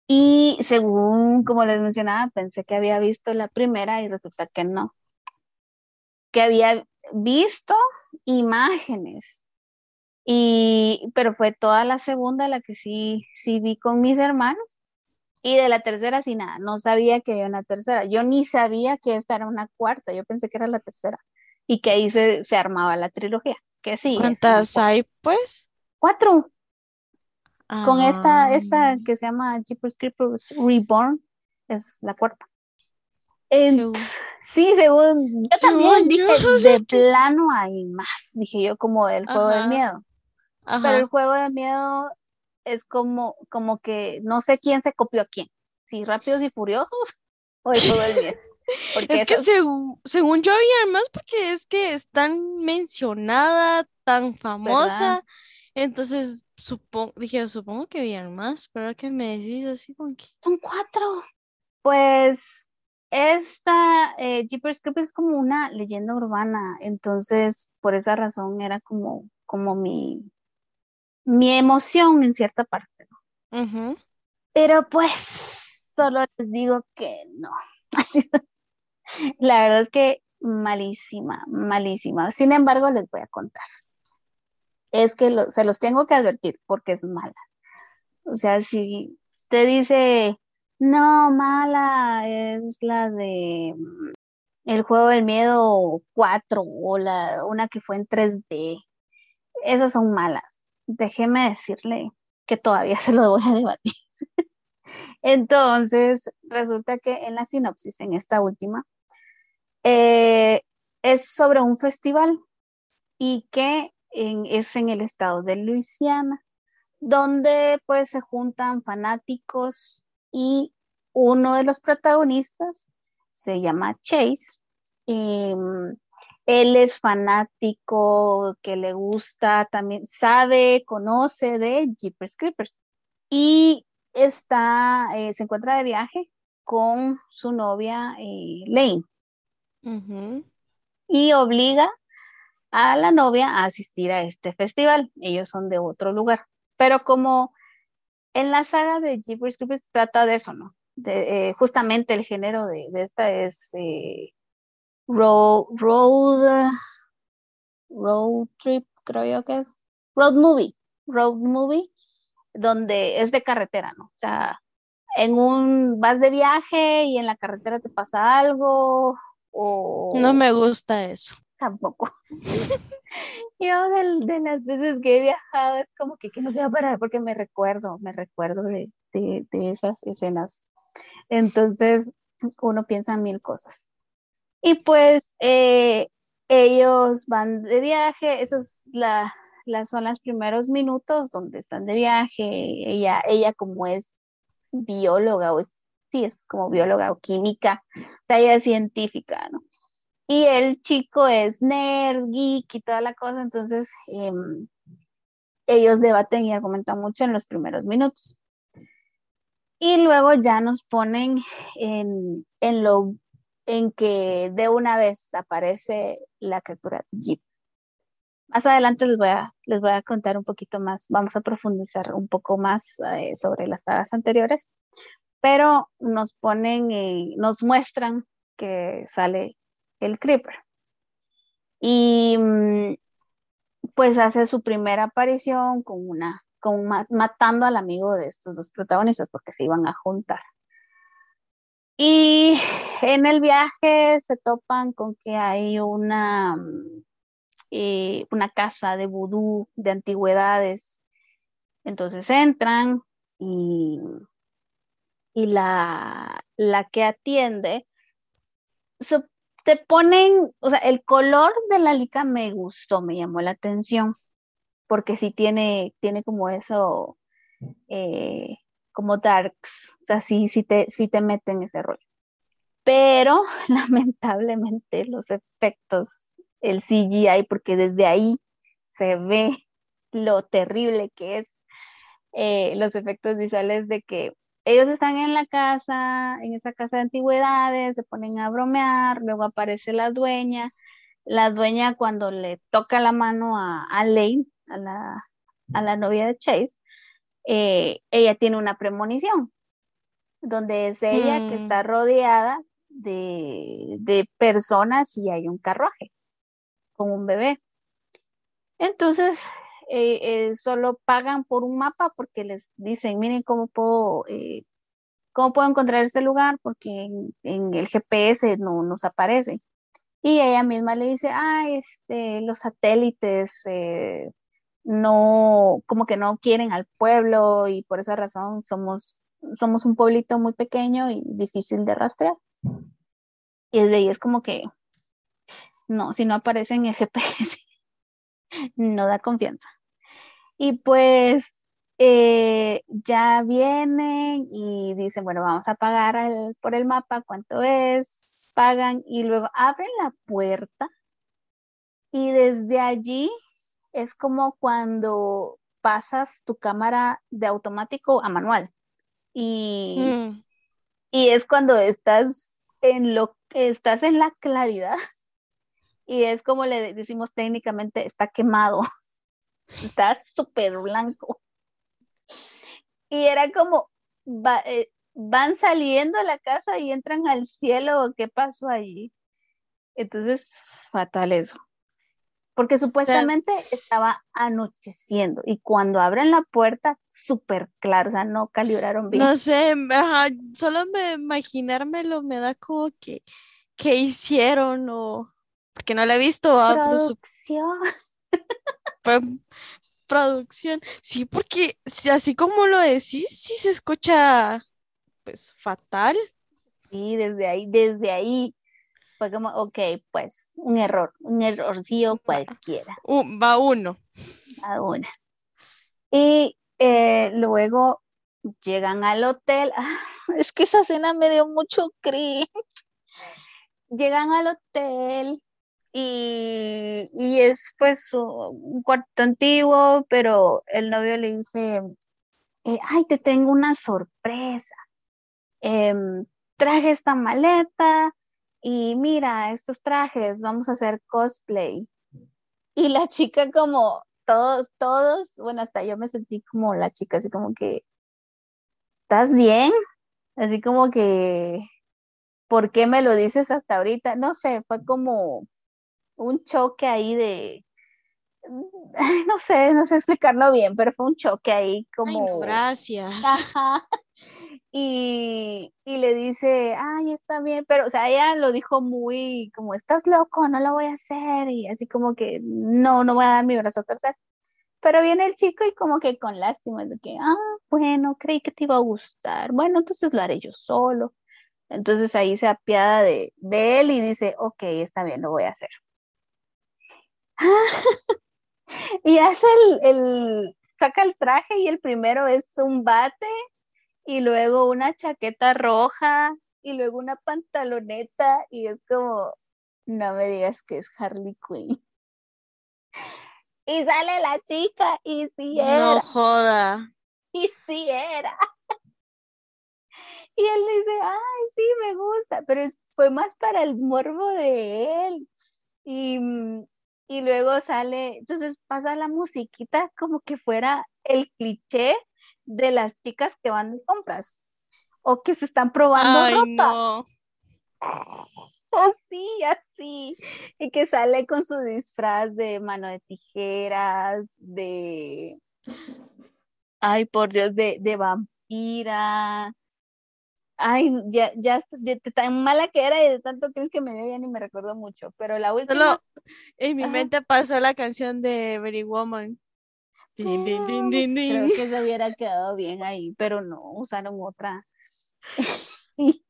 Y según como les mencionaba, pensé que había visto la primera y resulta que no. que había visto imágenes. Y, pero fue toda la segunda la que sí, sí vi con mis hermanos. Y de la tercera, sí, nada, no sabía que había una tercera. Yo ni sabía que esta era una cuarta, yo pensé que era la tercera. Y que ahí se, se armaba la trilogía. Que sí. ¿Cuántas hay, pues? Cuatro. Con esta, esta Ah, que se llama Jeepers Creepers Reborn, es la cuarta. según- sí, según yo también dije, yo, de que plano hay más, dije yo como el juego del Ajá. miedo. Pero el Ajá. juego de miedo es como, como que no sé quién se copió a quién, si Rápidos y Furiosos o el juego del miedo. Porque Es que según, según yo había más porque es que es tan mencionada, tan famosa. Entonces, supongo, dije, supongo que habían más, pero que me decís así como que... Son cuatro. Pues esta eh, Jeepers Creepers es como una leyenda urbana, entonces por esa razón era como, como mi, mi emoción en cierta parte. Pero pues solo les digo que no. La verdad es que malísima, malísima. Sin embargo, les voy a contar. Es que lo- se los tengo que advertir porque es mala. O sea, si usted dice, no, mala es la de mm, el juego del miedo 4 o la, una que fue en 3D, esas son malas. Déjeme decirle que todavía se lo voy a debatir. Entonces, resulta que en la sinopsis, en esta última, eh, es sobre un festival y que es en el estado de Luisiana, donde pues se juntan fanáticos y uno de los protagonistas se llama Chase. em, él es fanático, que le gusta también, sabe, conoce de Jeepers Creepers y está, eh, se encuentra de viaje con su novia eh, Lane y obliga a la novia a asistir a este festival. Ellos son de otro lugar. Pero como en la saga de Jeepers Creepers trata de eso, ¿no? De, eh, justamente el género de, de esta es road, road, road trip, creo yo que es. Road movie. Road movie, donde es de carretera, ¿no? O sea, en un vas de viaje y en la carretera te pasa algo o No me gusta eso. tampoco. Yo de, de las veces que he viajado es como que, que no se va a parar porque me recuerdo, me recuerdo de, de, de esas escenas. Entonces uno piensa en mil cosas. Y pues eh, ellos van de viaje, la, la, son los primeros minutos donde están de viaje. Ella, ella como es bióloga o es, sí, es como bióloga o química, o sea, ella es científica, ¿no? Y el chico es nerd, geek y toda la cosa, entonces eh, ellos debaten y argumentan mucho en los primeros minutos. Y luego ya nos ponen en, en lo en que de una vez aparece la criatura Jeep. Más adelante les voy a, les voy a contar un poquito más, vamos a profundizar un poco más eh, sobre las sagas anteriores, pero nos ponen, eh, nos muestran que sale el Creeper. Y mm, pues hace su primera aparición con una, con ma matando al amigo de estos dos protagonistas porque se iban a juntar. Y en el viaje se topan con que hay una, eh, una casa de vudú, de antigüedades. Entonces entran y, y la, la que atiende se, te ponen, o sea, el color de la lica me gustó, me llamó la atención, porque sí tiene, tiene como eso, eh, como darks, o sea, sí, sí te, sí te meten ese rollo. Pero lamentablemente los efectos, el CGI, porque desde ahí se ve lo terrible que es eh, los efectos visuales de que ellos están en la casa, en esa casa de antigüedades, se ponen a bromear, luego aparece la dueña, la dueña cuando le toca la mano a, a Lane, a la, a la novia de Chase, eh, ella tiene una premonición, donde es ella Mm. que está rodeada de, de personas y hay un carruaje. con un bebé. Entonces, eh, eh, solo pagan por un mapa porque les dicen, miren cómo puedo, cómo puedo encontrar este lugar porque en, el GPS no nos aparece. Y ella misma le dice, ah, este, los satélites no, como que no quieren al pueblo y por esa razón somos, somos un pueblito muy pequeño y difícil de rastrear. Y desde ahí es como que, no, si no aparece en el GPS, no da confianza. Y pues eh, ya vienen y dicen, bueno, vamos a pagar por el mapa, cuánto es, pagan y luego abren la puerta y desde allí es como cuando pasas tu cámara de automático a manual. Y, mm. y es cuando estás en lo estás en la claridad. Y es como le decimos técnicamente, está quemado. Está súper blanco. Y era como, eh, van saliendo a la casa y entran al cielo, ¿qué pasó allí? Entonces, fatal eso porque supuestamente estaba anocheciendo y cuando abren la puerta, súper claro, o sea, no calibraron bien. No sé, solo me imaginármelo me da como que, ¿qué hicieron? O, porque no la he visto. Ah, producción. producción. Sí, porque así como lo decís, sí se escucha, pues, fatal. Sí, desde ahí, desde ahí fue como, ok, pues un error, un errorcillo cualquiera. va uno. Va una. Y eh, luego llegan al hotel. es que esa escena me dio mucho cringe. Llegan al hotel y, y es pues un cuarto antiguo, pero el novio le dice, eh, ay, te tengo una sorpresa. Em, traje esta maleta, y mira, estos trajes, vamos a hacer cosplay. Y la chica como, todos, todos, bueno, hasta yo me sentí como la chica, así como que, ¿estás bien? Así como que, ¿por qué me lo dices hasta ahorita? No sé, fue como un choque ahí de, no sé, no sé explicarlo bien, pero fue un choque ahí como... gracias. Y, le dice, ay, está bien, pero, o sea, ella lo dijo muy como, estás loco, no lo voy a hacer, y así como que, no, no voy a dar mi brazo a torcer. Pero viene el chico y como que con lástima, de que, ah, bueno, creí que te iba a gustar, bueno, entonces lo haré yo solo. Entonces ahí se apiada de, de él y dice, ok, está bien, lo voy a hacer. y hace el, el, saca el traje y el primero es un bate y luego una chaqueta roja y luego una pantaloneta y es como, no me digas que es Harley Quinn. Y sale la chica y sí era. No joda. Y sí era. Y él le dice, ay, sí, me gusta, pero fue más para el morbo de él. Y, y luego sale, entonces pasa la musiquita como que fuera el cliché de las chicas que van de compras o que se están probando Ay, ropa. No. Así, así. Y que sale con su disfraz de mano de tijeras, de. Ay, por Dios, de, de vampira. Ay, ya, ya, de, tan mala que era y de tanto crees que me dio, ya ni me recuerdo mucho. Pero la última. Solo en mi mente pasó la canción de Very Woman. Creo que se hubiera quedado bien ahí, pero no, usaron otra. y,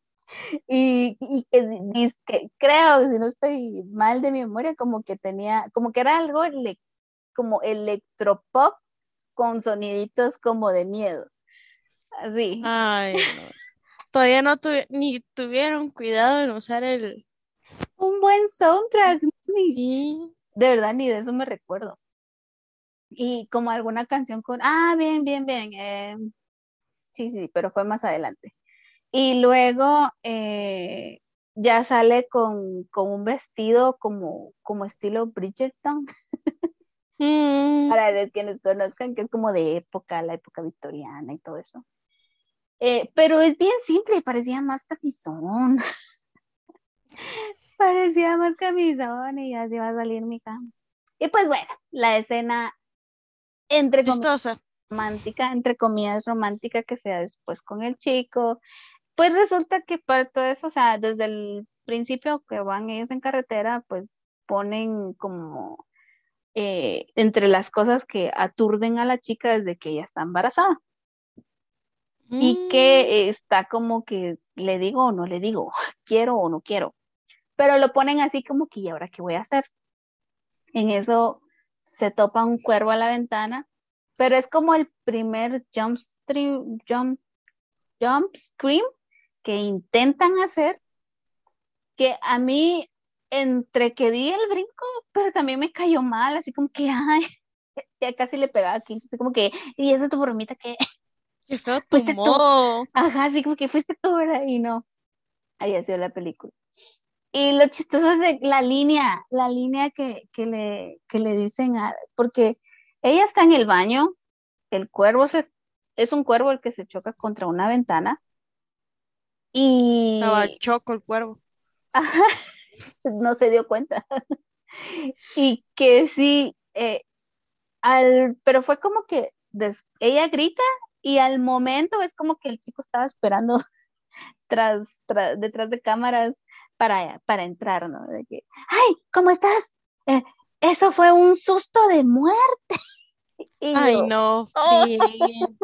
y, que, creo, si no estoy mal de mi memoria, como que tenía, como que era algo como electropop con soniditos como de miedo. Así. Ay, Todavía no ni tuvieron cuidado en usar el... Un buen soundtrack. De verdad, ni de eso me recuerdo y como alguna canción con, ah, bien, bien, bien, eh, sí, sí, pero fue más adelante. Y luego eh, ya sale con, con, un vestido como, como estilo Bridgerton. Mm. Para los quienes conozcan, que es como de época, la época victoriana y todo eso. Eh, pero es bien simple, parecía más tapizón. parecía más camisón y así va a salir mi cama. Y pues bueno, la escena entre comillas romántica, entre comillas romántica que sea después con el chico, pues resulta que para todo eso, o sea, desde el principio que van ellos en carretera, pues ponen como eh, entre las cosas que aturden a la chica desde que ella está embarazada. Y que mm. está como que le digo o no le digo, quiero o no quiero. Pero lo ponen así como que, ¿y ahora qué voy a hacer? En eso se topa un cuervo a la ventana, pero es como el primer jump, stream, jump, jump scream que intentan hacer, que a mí entre que di el brinco, pero también me cayó mal, así como que, ay, ya casi le pegaba aquí, así como que, y esa tu bromita que... Qué feo tu modo. Ajá, así como que fuiste tú, ¿verdad? Y no, había sido la película. Y lo chistoso es de la línea, la línea que, que, le, que le dicen, a, porque ella está en el baño, el cuervo se, es un cuervo el que se choca contra una ventana. Y... Estaba choco el cuervo. No se dio cuenta. y que sí, eh, al, pero fue como que ella grita y al momento es como que el chico estaba esperando tras, detrás de cámaras para, para entrar, ¿no? De que, ay, ¿cómo estás? Eh, eso fue un susto de muerte. ay, no, oh,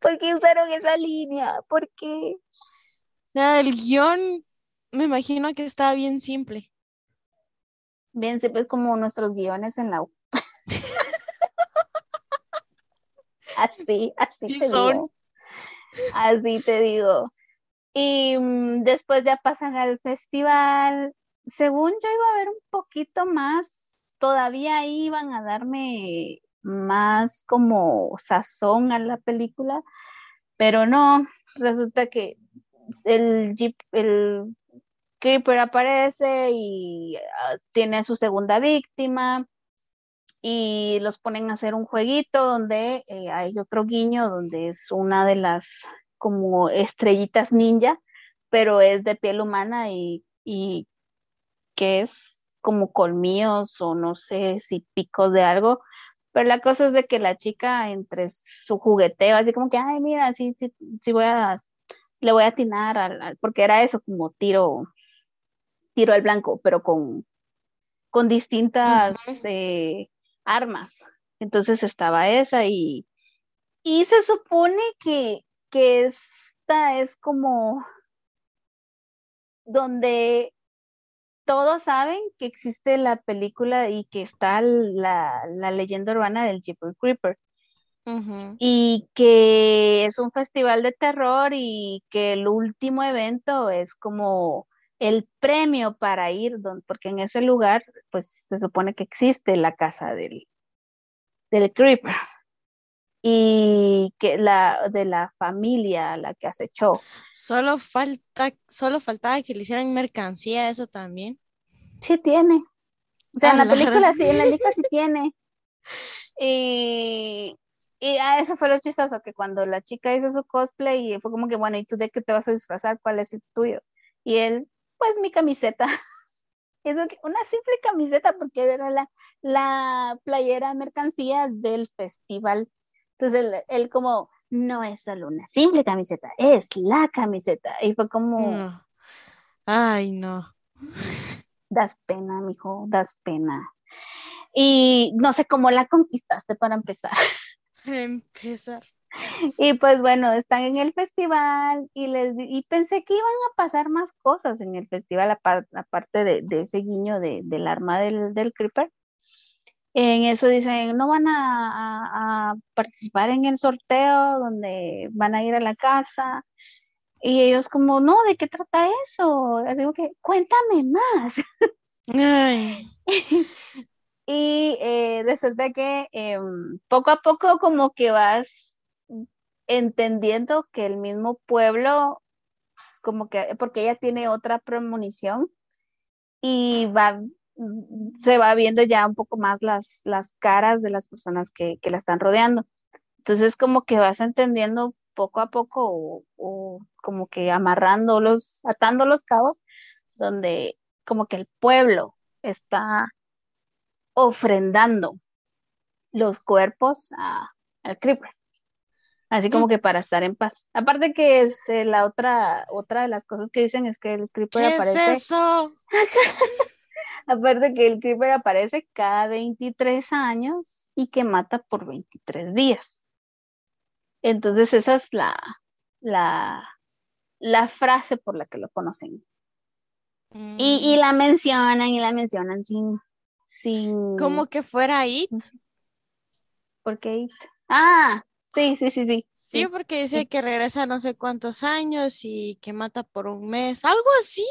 ¿Por qué usaron esa línea? ¿Por qué? O sea, el guion me imagino que está bien simple. Bien simple como nuestros guiones en la U. así, así te digo. Así te digo. Y mm, después ya pasan al festival. Según yo iba a ver un poquito más, todavía iban a darme más como sazón a la película, pero no, resulta que el jeep, el Creeper aparece y ah, tiene su segunda víctima y los ponen a hacer un jueguito donde eh, hay otro guiño donde es una de las como estrellitas ninja, pero es de piel humana y, y que es como colmillos o no sé si picos de algo, pero la cosa es de que la chica entre su jugueteo, así como que, ay, mira, sí, sí, sí voy a, le voy a atinar, al, porque era eso, como tiro, tiro al blanco, pero con, con distintas eh, armas. Entonces estaba esa y, y se supone que, que esta es como donde todos saben que existe la película y que está la, leyenda urbana del Jeepers Creeper. Y que es un festival de terror y que el último evento es como el premio para ir, porque en ese lugar, pues se supone que existe la casa del, del Creeper y que la de la familia a la que acechó. Solo falta, solo faltaba que le hicieran mercancía eso también. Sí tiene. O sea, en la película sí, en la liga sí tiene. Y, y ah, eso fue lo chistoso, que cuando la chica hizo su cosplay y fue como que, bueno, ¿y tú de qué te vas a disfrazar? ¿Cuál es el tuyo? Y él, pues mi camiseta. Es una simple camiseta porque era la, la playera mercancía del festival. Entonces él, como, no es solo una simple camiseta, es la camiseta. Y fue como... Ay, no. Das pena, mijo, das pena. Y no sé cómo la conquistaste para empezar. Empezar. Y pues bueno, están en el festival y, les, y pensé que iban a pasar más cosas en el festival, aparte de, de ese guiño de, del arma del, del Creeper. En eso dicen, no van a, participar en el sorteo donde van a ir a la casa. Y ellos como, no, ¿de qué trata eso? Así que, cuéntame más. y eh, resulta que em, poco a poco como que vas entendiendo que el mismo pueblo, como que, porque ella tiene otra premonición y va se va viendo ya un poco más las, las caras de las personas que, la están rodeando. Entonces como que vas entendiendo poco a poco o, como que amarrando los, atando los cabos, donde como que el pueblo está ofrendando los cuerpos al Creeper. Así como que para estar en paz. Aparte que es eh, la otra, otra de las cosas que dicen es que el Creeper aparece. ¿Qué es eso? Aparte que el Creeper aparece cada 23 años y que mata por 23 días. Entonces esa es la, la, la frase por la que lo conocen. Y, mm. la mencionan y la mencionan sin, sin... Como que fuera It. ¿Por qué It? Ah, sí, sí, sí, sí. Sí, porque dice que regresa no sé cuántos años y que mata por un mes, algo así.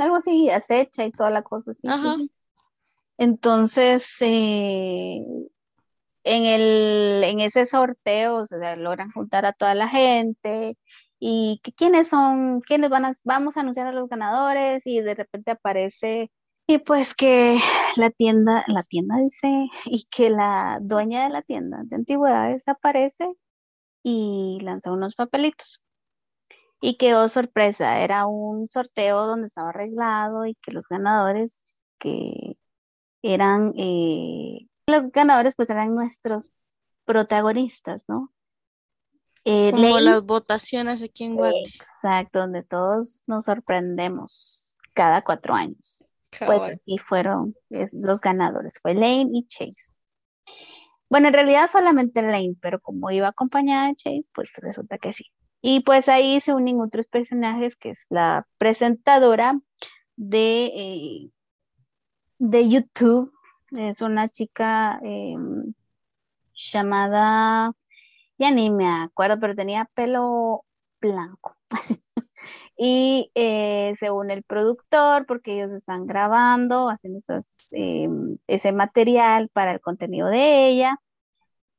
Algo así, acecha y toda la cosa así. Entonces, eh, en, el, en ese sorteo se logran juntar a toda la gente y que quiénes son, quiénes van a, vamos a anunciar a los ganadores y de repente aparece y pues que la tienda, la tienda dice, y que la dueña de la tienda de antigüedades aparece y lanza unos papelitos. Y quedó oh, sorpresa, era un sorteo donde estaba arreglado y que los ganadores que eran eh, los ganadores pues eran nuestros protagonistas, ¿no? Eh, Como las votaciones aquí en Guate. Exacto, donde todos nos sorprendemos cada cuatro años. Pues así fueron los ganadores, fue Lane y Chase. Bueno, en realidad solamente Lane, pero como iba acompañada de Chase, pues resulta que sí. Y pues ahí se unen otros personajes, que es la presentadora de, eh, de YouTube, es una chica em, llamada, ya ni me acuerdo, pero tenía pelo blanco. y eh, según el productor, porque ellos están grabando, haciendo em, ese material para el contenido de ella,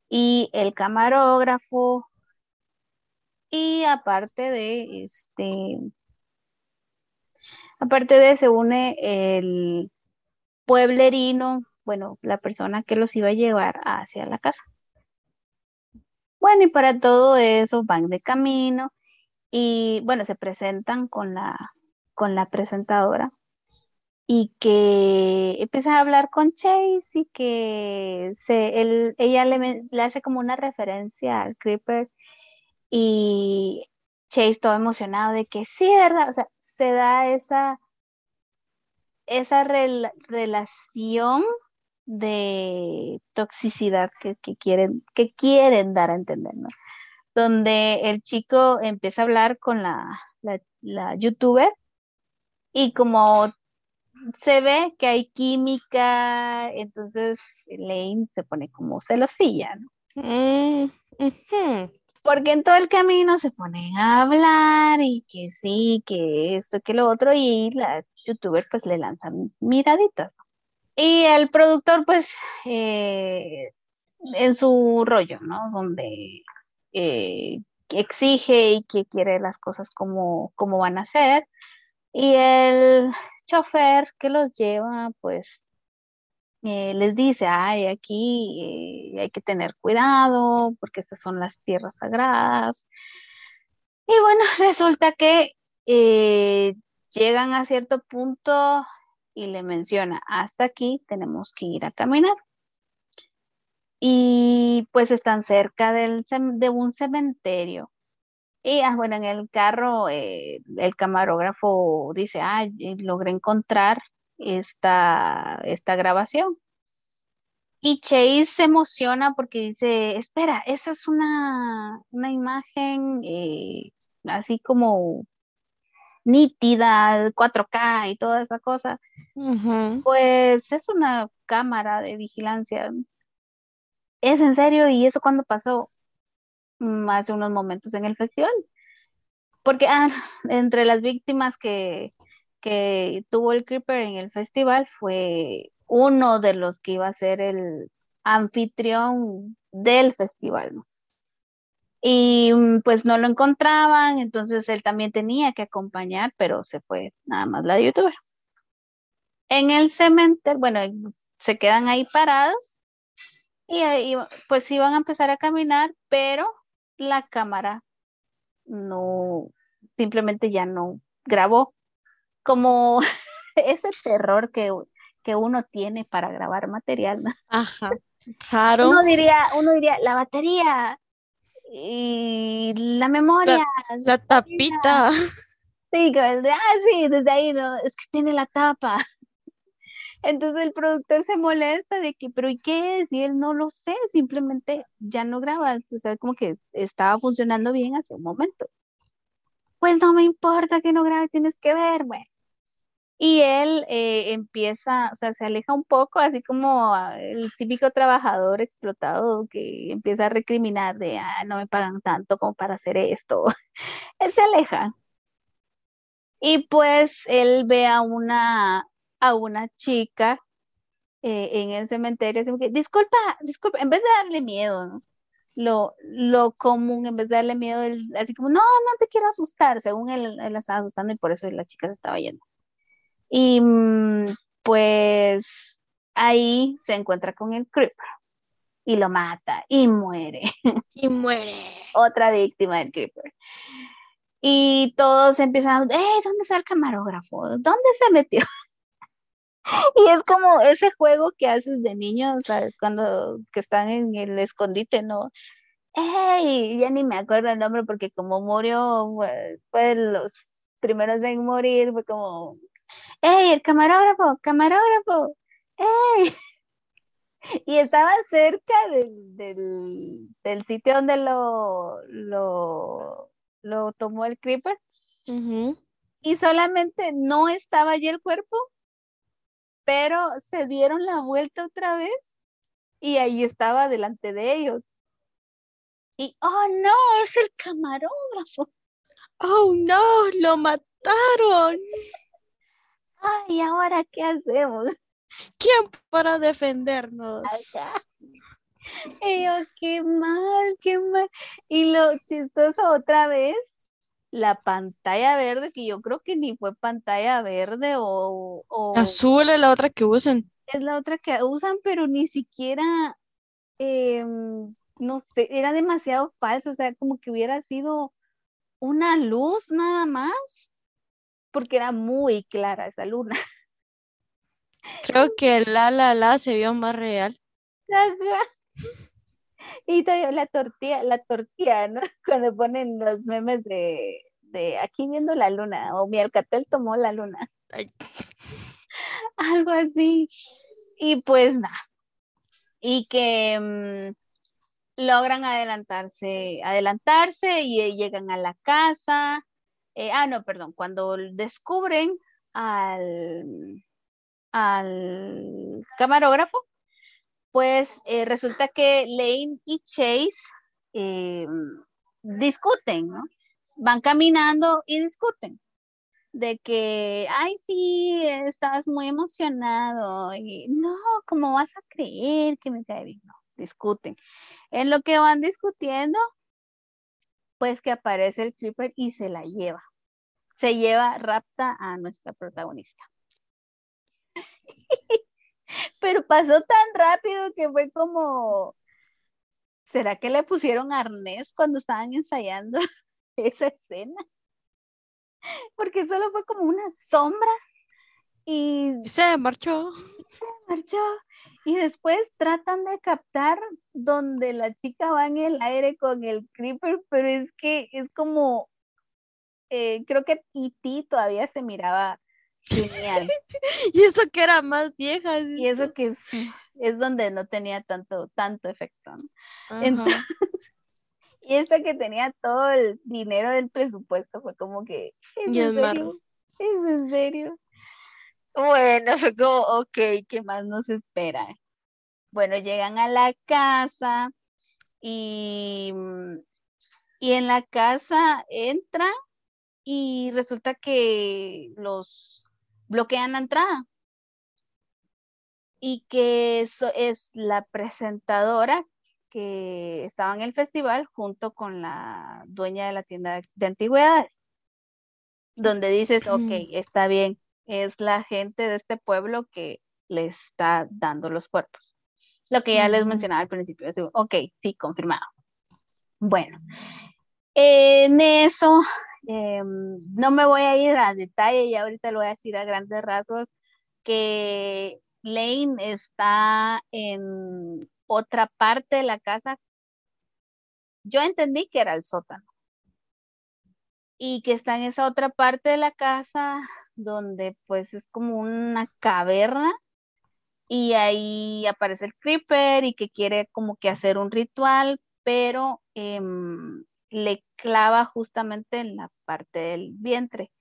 y el camarógrafo, y aparte de este, aparte de se une el pueblerino bueno, la persona que los iba a llevar hacia la casa. Bueno, y para todo eso van de camino y bueno, se presentan con la, con la presentadora y que empieza a hablar con Chase y que se, él, ella le, le, hace como una referencia al Creeper y Chase todo emocionado de que sí, ¿verdad? O sea, se da esa, esa relación de toxicidad que, quieren, que quieren dar a entender. Donde el chico empieza a hablar con la, la, youtuber y como se ve que hay química, entonces Lane se pone como celosilla, ¿no? Mm, Porque en todo el camino se ponen a hablar y que sí, que esto, que lo otro, y la youtuber pues le lanza miraditas. Y el productor, pues, eh, en su rollo, ¿no? Donde eh, exige y que quiere las cosas como, como van a ser. Y el chofer que los lleva, pues, eh, les dice, ay, aquí hay que tener cuidado porque estas son las tierras sagradas. Y bueno, resulta que llegan a cierto punto y le menciona, hasta aquí tenemos que ir a caminar. Y pues están cerca del, de un cementerio. Y ah, bueno, en el carro eh, el camarógrafo dice, ah, logré encontrar esta, esta grabación. Y Chase se emociona porque dice, espera, esa es una, una imagen eh, así como nítida, 4K y toda esa cosa, pues es una cámara de vigilancia. Es en serio, y eso cuando pasó mm, hace unos momentos en el festival. Porque ah, entre las víctimas que, que tuvo el Creeper en el festival fue uno de los que iba a ser el anfitrión del festival. y mm, pues no lo encontraban, entonces él también tenía que acompañar, pero se fue nada más la youtuber. En el cementerio, bueno, se quedan ahí parados y, y pues iban a empezar a caminar, pero la cámara no, simplemente ya no grabó. Como ese terror que, que uno tiene para grabar material, ¿no? Ajá. Claro. Uno diría, uno diría, la batería y la memoria. La, tapita. Sí, de, ah, sí, desde ahí, no, es que tiene la tapa. Entonces el productor se molesta de que, pero ¿y qué es? Y él no lo sé, simplemente ya no graba, o sea, como que estaba funcionando bien hace un momento. Pues no me importa que no grabe, tienes que ver, bueno. Y él eh, empieza, o sea, se aleja un poco, así como el típico trabajador explotado que empieza a recriminar de, ah, no me pagan tanto como para hacer esto. él se aleja. Y pues él ve a una, a una chica eh, en el cementerio, así que, disculpa, disculpa, en vez de darle miedo, ¿no? Lo, lo común, en vez de darle miedo, así como, no, no te quiero asustar, según él, él la estaba asustando y por eso la chica se estaba yendo. Y mm, pues ahí se encuentra con el Creeper y lo mata y muere. Y muere. Otra víctima del Creeper. Y todos empiezan, ¡eh! ¿Dónde está el camarógrafo? ¿Dónde se metió? Y es como ese juego que haces de niño, cuando que están en el escondite, ¿no? ¡Ey! Ya ni me acuerdo el nombre porque como murió, fue de los primeros en morir, fue como, ¡Ey, el camarógrafo! ¡Camarógrafo! ¡Ey! Y estaba cerca del, sitio donde lo, lo, lo tomó el creeper. Y solamente no estaba allí el cuerpo, pero se dieron la vuelta otra vez y ahí estaba delante de ellos. Y, oh no, es el camarógrafo. Oh no, lo mataron. Ay, ¿ahora qué hacemos? ¿Quién para defendernos? Y yo, qué mal, qué mal. Y lo chistoso otra vez, la pantalla verde, que yo creo que ni fue pantalla verde o... Azul es la otra que usan. Es la otra que usan, pero ni siquiera, em, no sé, era demasiado falso, o sea, como que hubiera sido una luz nada más porque era muy clara esa luna. Creo que la la la se vio más real. Y todavía la tortilla, la tortilla, ¿no? Cuando ponen los memes de, de aquí viendo la luna, o mi alcatel tomó la luna. Algo así. Y pues nada. Y que mm, logran adelantarse, adelantarse y llegan a la casa eh, ah, no, perdón, cuando descubren al, al camarógrafo, pues eh, resulta que Lane y Chase eh, discuten, ¿no? Van caminando y discuten de que, ay, sí, estás muy emocionado y no, ¿cómo vas a creer que me cae bien? No, discuten. En lo que van discutiendo, pues que aparece el Clipper y se la lleva se lleva rapta a nuestra protagonista. Pero pasó tan rápido que fue como, ¿será que le pusieron arnés cuando estaban ensayando esa escena? Porque solo fue como una sombra y se marchó. Se marchó. Y después tratan de captar donde la chica va en el aire con el creeper, pero es que es como eh, creo que E.T. todavía se miraba genial. y eso que era más vieja. Y eso que es, es donde no tenía tanto, tanto efecto. Entonces, y esta que tenía todo el dinero del presupuesto fue como que, ¿es en serio? ¿Es en serio? Bueno, fue como, ok, ¿qué más nos espera? Bueno, llegan a la casa y, y en la casa entra y resulta que los bloquean la entrada y que eso es la presentadora que estaba en el festival junto con la dueña de la tienda de antigüedades, donde dices, ok, está bien, es la gente de este pueblo que le está dando los cuerpos. Lo que ya les mencionaba al principio, ok, sí, confirmado. Bueno, en eso em, no me voy a ir a detalle y ahorita lo voy a decir a grandes rasgos que Lane está en otra parte de la casa. Yo entendí que era el sótano y que está en esa otra parte de la casa donde pues es como una caverna y ahí aparece el creeper y que quiere como que hacer un ritual, pero em, le clava justamente en la parte del vientre.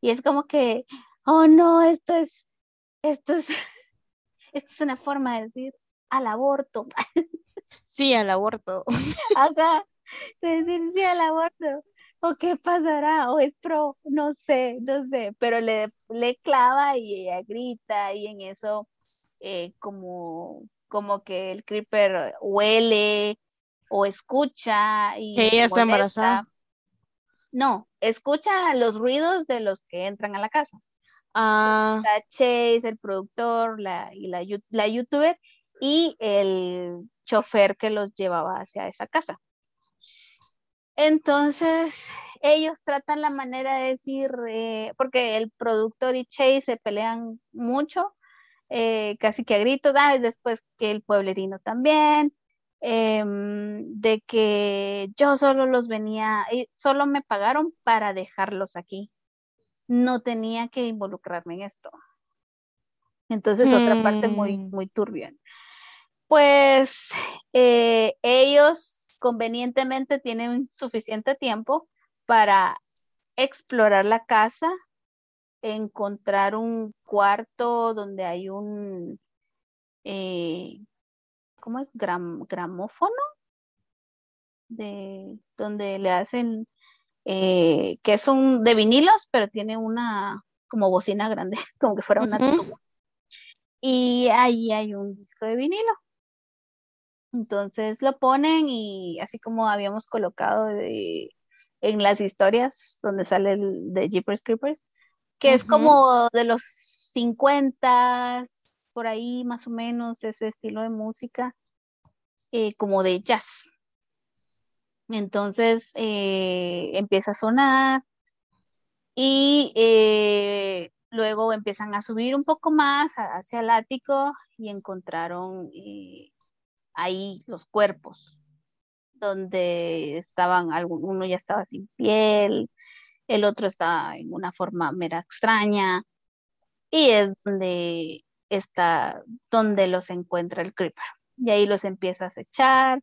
Y es como que, oh no, esto es, esto es, esto es una forma de decir al aborto. Sí, al aborto. Acá, de decir sí al aborto. ¿O qué pasará? ¿O es pro? No sé, no sé. Pero le, le clava y ella grita y en eso eh, como, como que el creeper huele o escucha y ella está embarazada. No, escucha los ruidos de los que entran a la casa. Ah. Chase, el productor, la, y la, la youtuber y el chofer que los llevaba hacia esa casa. Entonces, ellos tratan la manera de decir, eh, porque el productor y Chase se pelean mucho, eh, casi que a gritos, ah, después que el pueblerino también, em, de que yo solo los venía, solo me pagaron para dejarlos aquí. No tenía que involucrarme en esto. Entonces, otra parte muy, mm. muy turbia. Pues eh, ellos convenientemente tienen suficiente tiempo para explorar la casa, encontrar un cuarto donde hay un, eh, ¿cómo es? gramófono, de donde le hacen, eh, que es un de vinilos, pero tiene una como bocina grande, como que fuera una Y ahí hay un disco de vinilo. Entonces lo ponen y así como habíamos colocado en las historias donde sale el de Jeepers Creepers, que es como de los 50, por ahí más o menos ese estilo de música, eh, como de jazz. Entonces eh, empieza a sonar y eh, luego empiezan a subir un poco más hacia el ático y encontraron ahí los cuerpos, donde estaban, uno ya estaba sin piel, el otro estaba en una forma mera extraña, y es donde está, donde los encuentra el creeper. Y ahí los empieza a acechar,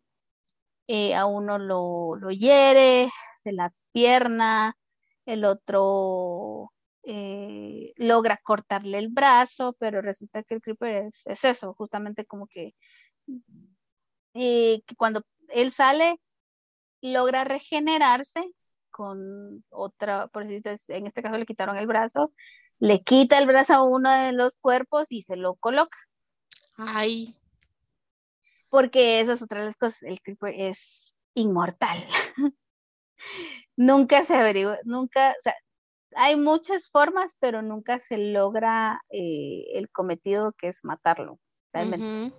eh, a uno lo, lo hiere de la pierna, el otro eh, logra cortarle el brazo, pero resulta que el creeper es, es, eso, justamente como que y que cuando él sale logra regenerarse con otra, por decirlo, en este caso le quitaron el brazo, le quita el brazo a uno de los cuerpos y se lo coloca. Ay. Porque esa es otra de las cosas, el creeper es inmortal. nunca se averigua, nunca, o sea, hay muchas formas, pero nunca se logra eh, el cometido que es matarlo, realmente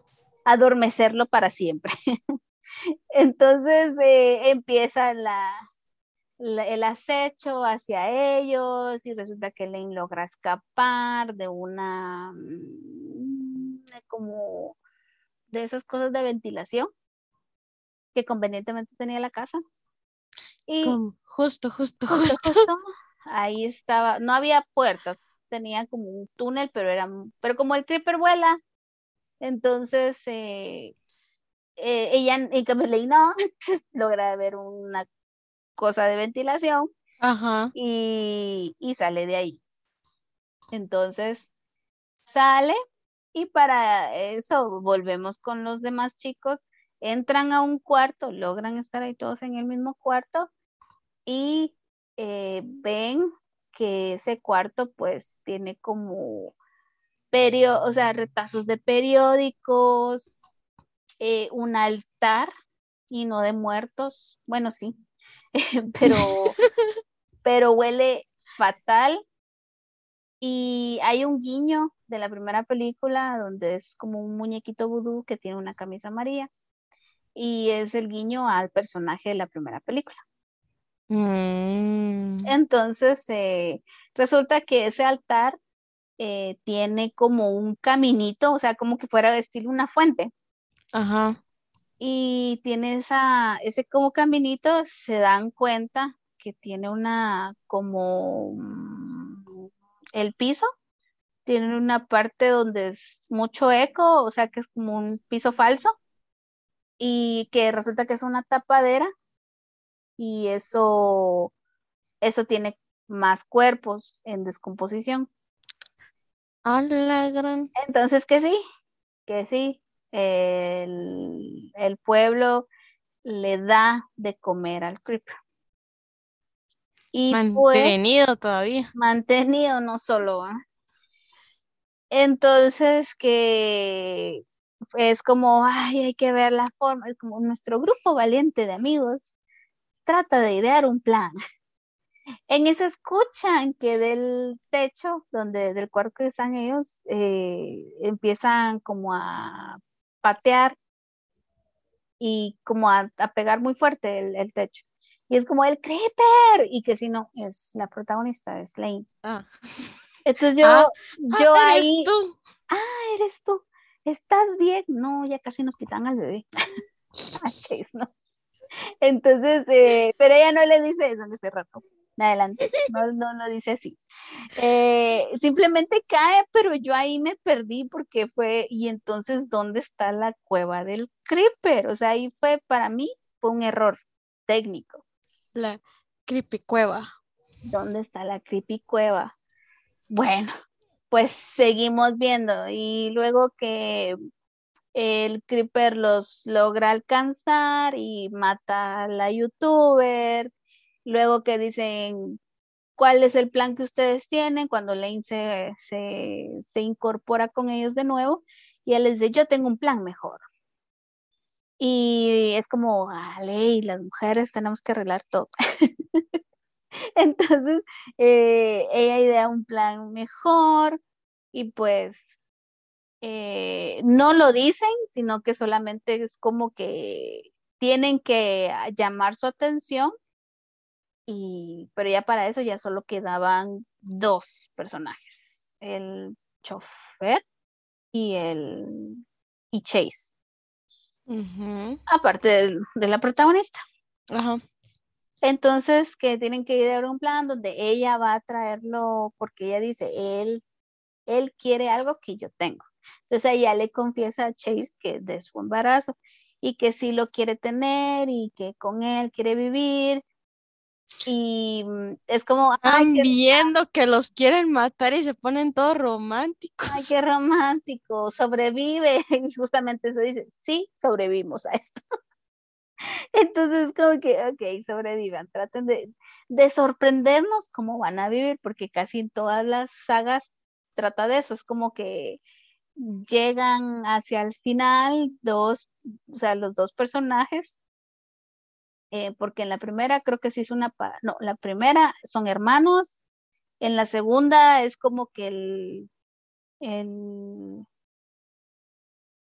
adormecerlo para siempre. Entonces eh, empieza la, el acecho hacia ellos y resulta que Lane logra escapar de una mm, como de esas cosas de ventilación que convenientemente tenía la casa. Y justo, justo, justo, justo. Ahí estaba, no había puertas, tenía como un túnel, pero era, pero como el creeper vuela, entonces, eh, eh, ella, en cambio, no, logra ver una cosa de ventilación Y, y sale de ahí. Entonces, sale y para eso volvemos con los demás chicos, entran a un cuarto, logran estar ahí todos en el mismo cuarto y eh, ven que ese cuarto pues tiene como o sea, retazos de periódicos, eh, un altar y no de muertos. Bueno, sí, pero, pero huele fatal. Y hay un guiño de la primera película donde es como un muñequito vudú que tiene una camisa amarilla y es el guiño al personaje de la primera película. Mm. Entonces, eh, resulta que ese altar eh, tiene como un caminito, o sea, como que fuera de estilo una fuente. Ajá. Y tiene esa, ese como caminito, se dan cuenta que tiene una como mm, el piso, tiene una parte donde es mucho eco, o sea que es como un piso falso, y que resulta que es una tapadera, y eso, eso tiene más cuerpos en descomposición. Entonces que sí, que sí, el, el pueblo le da de comer al creeper. Y pues, Mantenido todavía. mantenido no solo, ¿ah? Entonces que es como, ay, hay que ver la forma, es como nuestro grupo valiente de amigos trata de idear un plan. En eso escuchan que del techo, donde del cuarto que están ellos, eh, empiezan como a patear y como a, a pegar muy fuerte el, el techo. Y es como el creeper, y que si no, es la protagonista, es Lane. Ah. Entonces yo, Ah, yo ah, eres ahí, tú. ah, eres tú, ¿estás bien? No, ya casi nos quitan al bebé. A Chase, no. Entonces, eh, pero ella no le dice eso en ese rato. En adelante, no, no lo dice así. Eh, simplemente cae, pero yo ahí me perdí porque fue, y entonces, ¿dónde está la cueva del creeper? O sea, ahí fue, para mí, fue un error técnico. La creepy cueva. ¿Dónde está la creepy cueva? Bueno, pues seguimos viendo y luego que el creeper los logra alcanzar y mata a la youtuber, luego que dicen cuál es el plan que ustedes tienen cuando Lane se, se, se incorpora con ellos de nuevo y él les dice yo tengo un plan mejor. Y es como, vale, y las mujeres tenemos que arreglar todo. Entonces, eh, ella idea un plan mejor y pues eh, no lo dicen, sino que solamente es como que tienen que llamar su atención y pero ya para eso ya solo quedaban dos personajes, el chofer y el y Chase, aparte de la protagonista. Ajá. Entonces, que tienen que idear un plan donde ella va a traerlo, porque ella dice, él, él quiere algo que yo tengo. Entonces ella le confiesa a Chase que es de su embarazo y que sí lo quiere tener y que con él quiere vivir. Y mm, es como, Están viendo que los quieren matar y se ponen todos románticos. ay, qué romántico, sobrevive. Y justamente eso dice, sí, sobrevivimos a esto. Entonces, como que, ok, sobrevivan, traten de, de sorprendernos cómo van a vivir, porque casi en todas las sagas trata de eso, es como que llegan hacia el final dos, o sea, los dos personajes, eh, porque en la primera creo que sí es una, no, la primera son hermanos, en la segunda es como que el, el,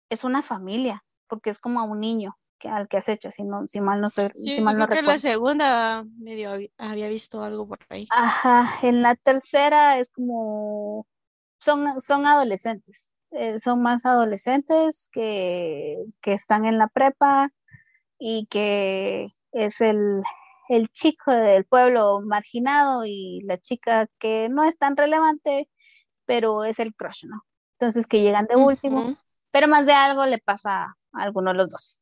es una familia, porque es como a un niño que, al que acecha, si no, si mal no estoy, Sí, si mal no creo que la recuerdo. segunda medio había, había visto algo por ahí. Ajá, en la tercera es como, son, son adolescentes, eh, son más adolescentes que, que están en la prepa y que es el, el chico del pueblo marginado y la chica que no es tan relevante, pero es el crush, ¿no? Entonces que llegan de último, pero más de algo le pasa a alguno de los dos.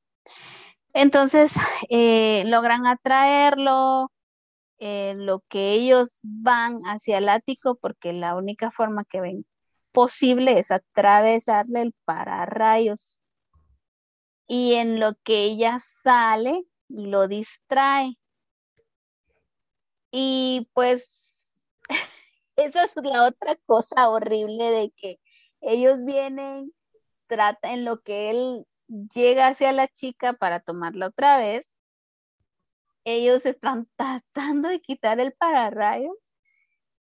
Entonces eh, logran atraerlo, eh, lo que ellos van hacia el ático, porque la única forma que ven posible es atravesarle el pararrayos. Y en lo que ella sale y lo distrae. Y pues esa es la otra cosa horrible de que ellos vienen, trata en lo que él llega hacia la chica para tomarla otra vez. Ellos están tratando de quitar el pararrayo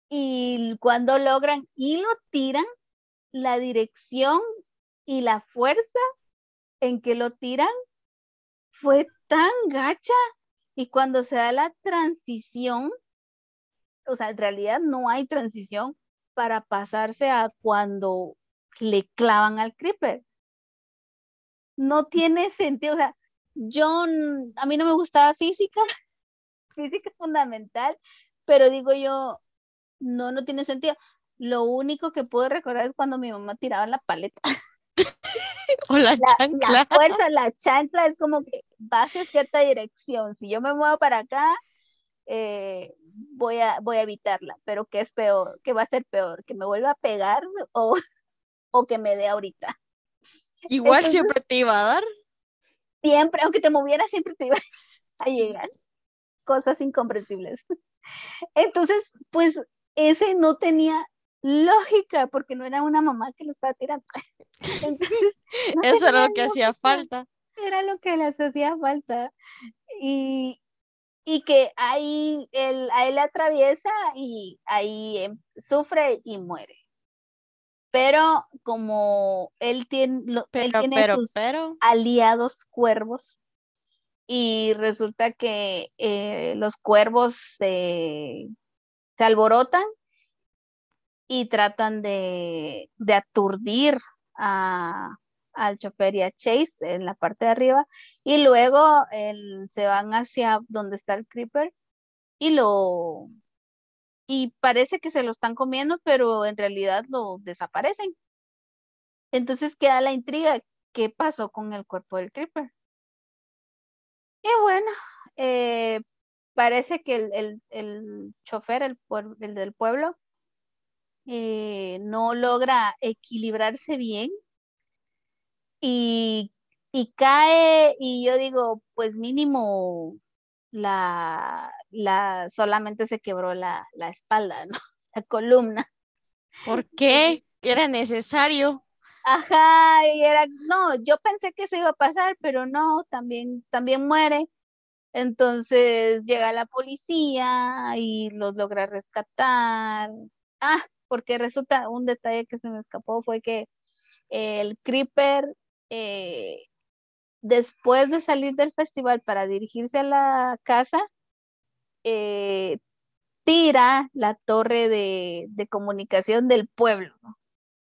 y cuando logran y lo tiran, la dirección y la fuerza en que lo tiran fue tan gacha Y cuando se da la transición, o sea, en realidad no hay transición para pasarse a cuando le clavan al creeper. No tiene sentido, o sea, yo, a mí no me gustaba física, física fundamental, pero digo yo, no, no tiene sentido. Lo único que puedo recordar es cuando mi mamá tiraba la paleta. o la, chancla. La fuerza, la chancla es como que va hacia cierta dirección. Si yo me muevo para acá, eh, voy, a, voy a evitarla. Pero ¿qué es peor? ¿Qué va a ser peor? ¿Que me vuelva a pegar o, o que me dé ahorita? Igual siempre te iba a dar. Siempre, aunque te moviera, siempre te iba a llegar. Cosas incomprensibles. Entonces, pues ese no tenía lógica porque no era una mamá que lo estaba tirando. Eso era lo que hacía falta. Era lo que les hacía falta. Y, y que ahí él, a él le atraviesa y ahí em, sufre y muere. Pero como él tiene, pero, sus aliados cuervos, y resulta que eh, los cuervos se, se alborotan y tratan de, aturdir al chofer y a Chase en la parte de arriba y luego se van hacia donde está el creeper y lo y parece que se lo están comiendo pero en realidad lo desaparecen. Entonces queda la intriga qué pasó con el cuerpo del creeper y bueno eh, parece que el, el, chofer el, el del pueblo eh, no logra equilibrarse bien y, cae y yo digo, pues mínimo la, la solamente se quebró la, la espalda, ¿no? La columna. ¿Por qué? Era necesario. Ajá, y era, no, yo pensé que se iba a pasar, pero no, también, también muere. Entonces llega la policía y los logra rescatar. Ah, porque resulta un detalle que se me escapó fue que el Creeper, eh, después de salir del festival para dirigirse a la casa, eh, tira la torre de, comunicación del pueblo.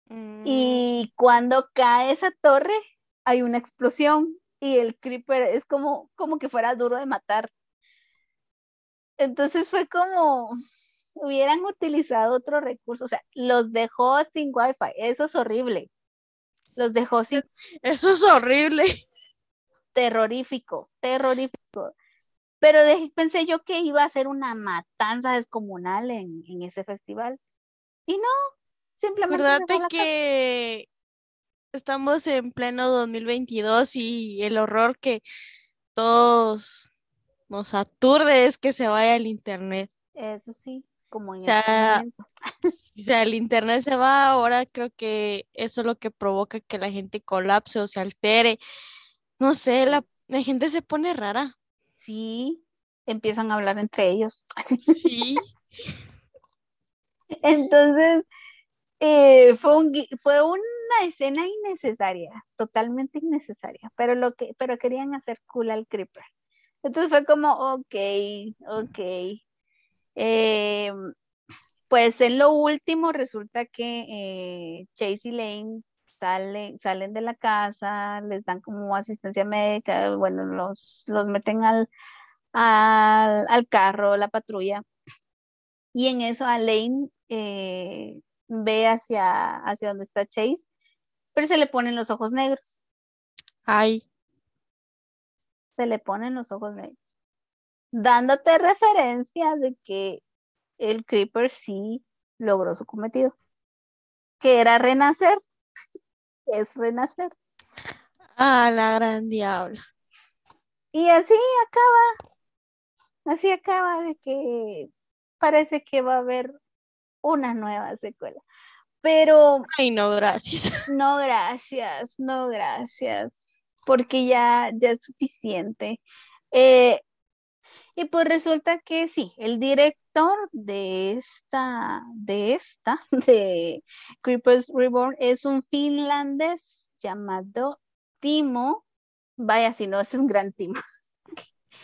Mm. Y cuando cae esa torre, hay una explosión y el Creeper es como, como que fuera duro de matar. Entonces fue como, hubieran utilizado otro recurso, o sea, los dejó sin wifi, eso es horrible. Los dejó sin... Eso es horrible. Terrorífico, terrorífico. Pero pensé yo que iba a ser una matanza descomunal en, ese festival. Y no, simplemente... Acuérdate que estamos en pleno 2022 y el horror que todos nos aturde es que se vaya el internet. Eso sí como en o sea, o sea, el internet se va, ahora creo que eso es lo que provoca que la gente colapse o se altere. No sé, la, gente se pone rara. Sí, empiezan a hablar entre ellos. Sí. Entonces, eh, fue, un, fue una escena innecesaria, totalmente innecesaria, pero, lo que, pero querían hacer cool al creeper. Entonces fue como, ok, ok, eh, pues en lo último resulta que eh, Chase y Lane salen, salen de la casa, les dan como asistencia médica, bueno, los, los meten al, al, carro, la patrulla. Y en eso a Lane eh, ve hacia, hacia donde está Chase, pero se le ponen los ojos negros. Ay. Se le ponen los ojos negros dándote referencia de que el Creeper sí logró su cometido, que era renacer, es renacer. Ah, la gran diabla. Y así acaba, así acaba de que parece que va a haber una nueva secuela. Pero. Ay, no, gracias. No, gracias, no, gracias. Porque ya, ya es suficiente. Eh, y pues resulta que sí, el director de esta, de esta, de Creepers Reborn, es un finlandés llamado Timo. Vaya, si no, es un gran Timo.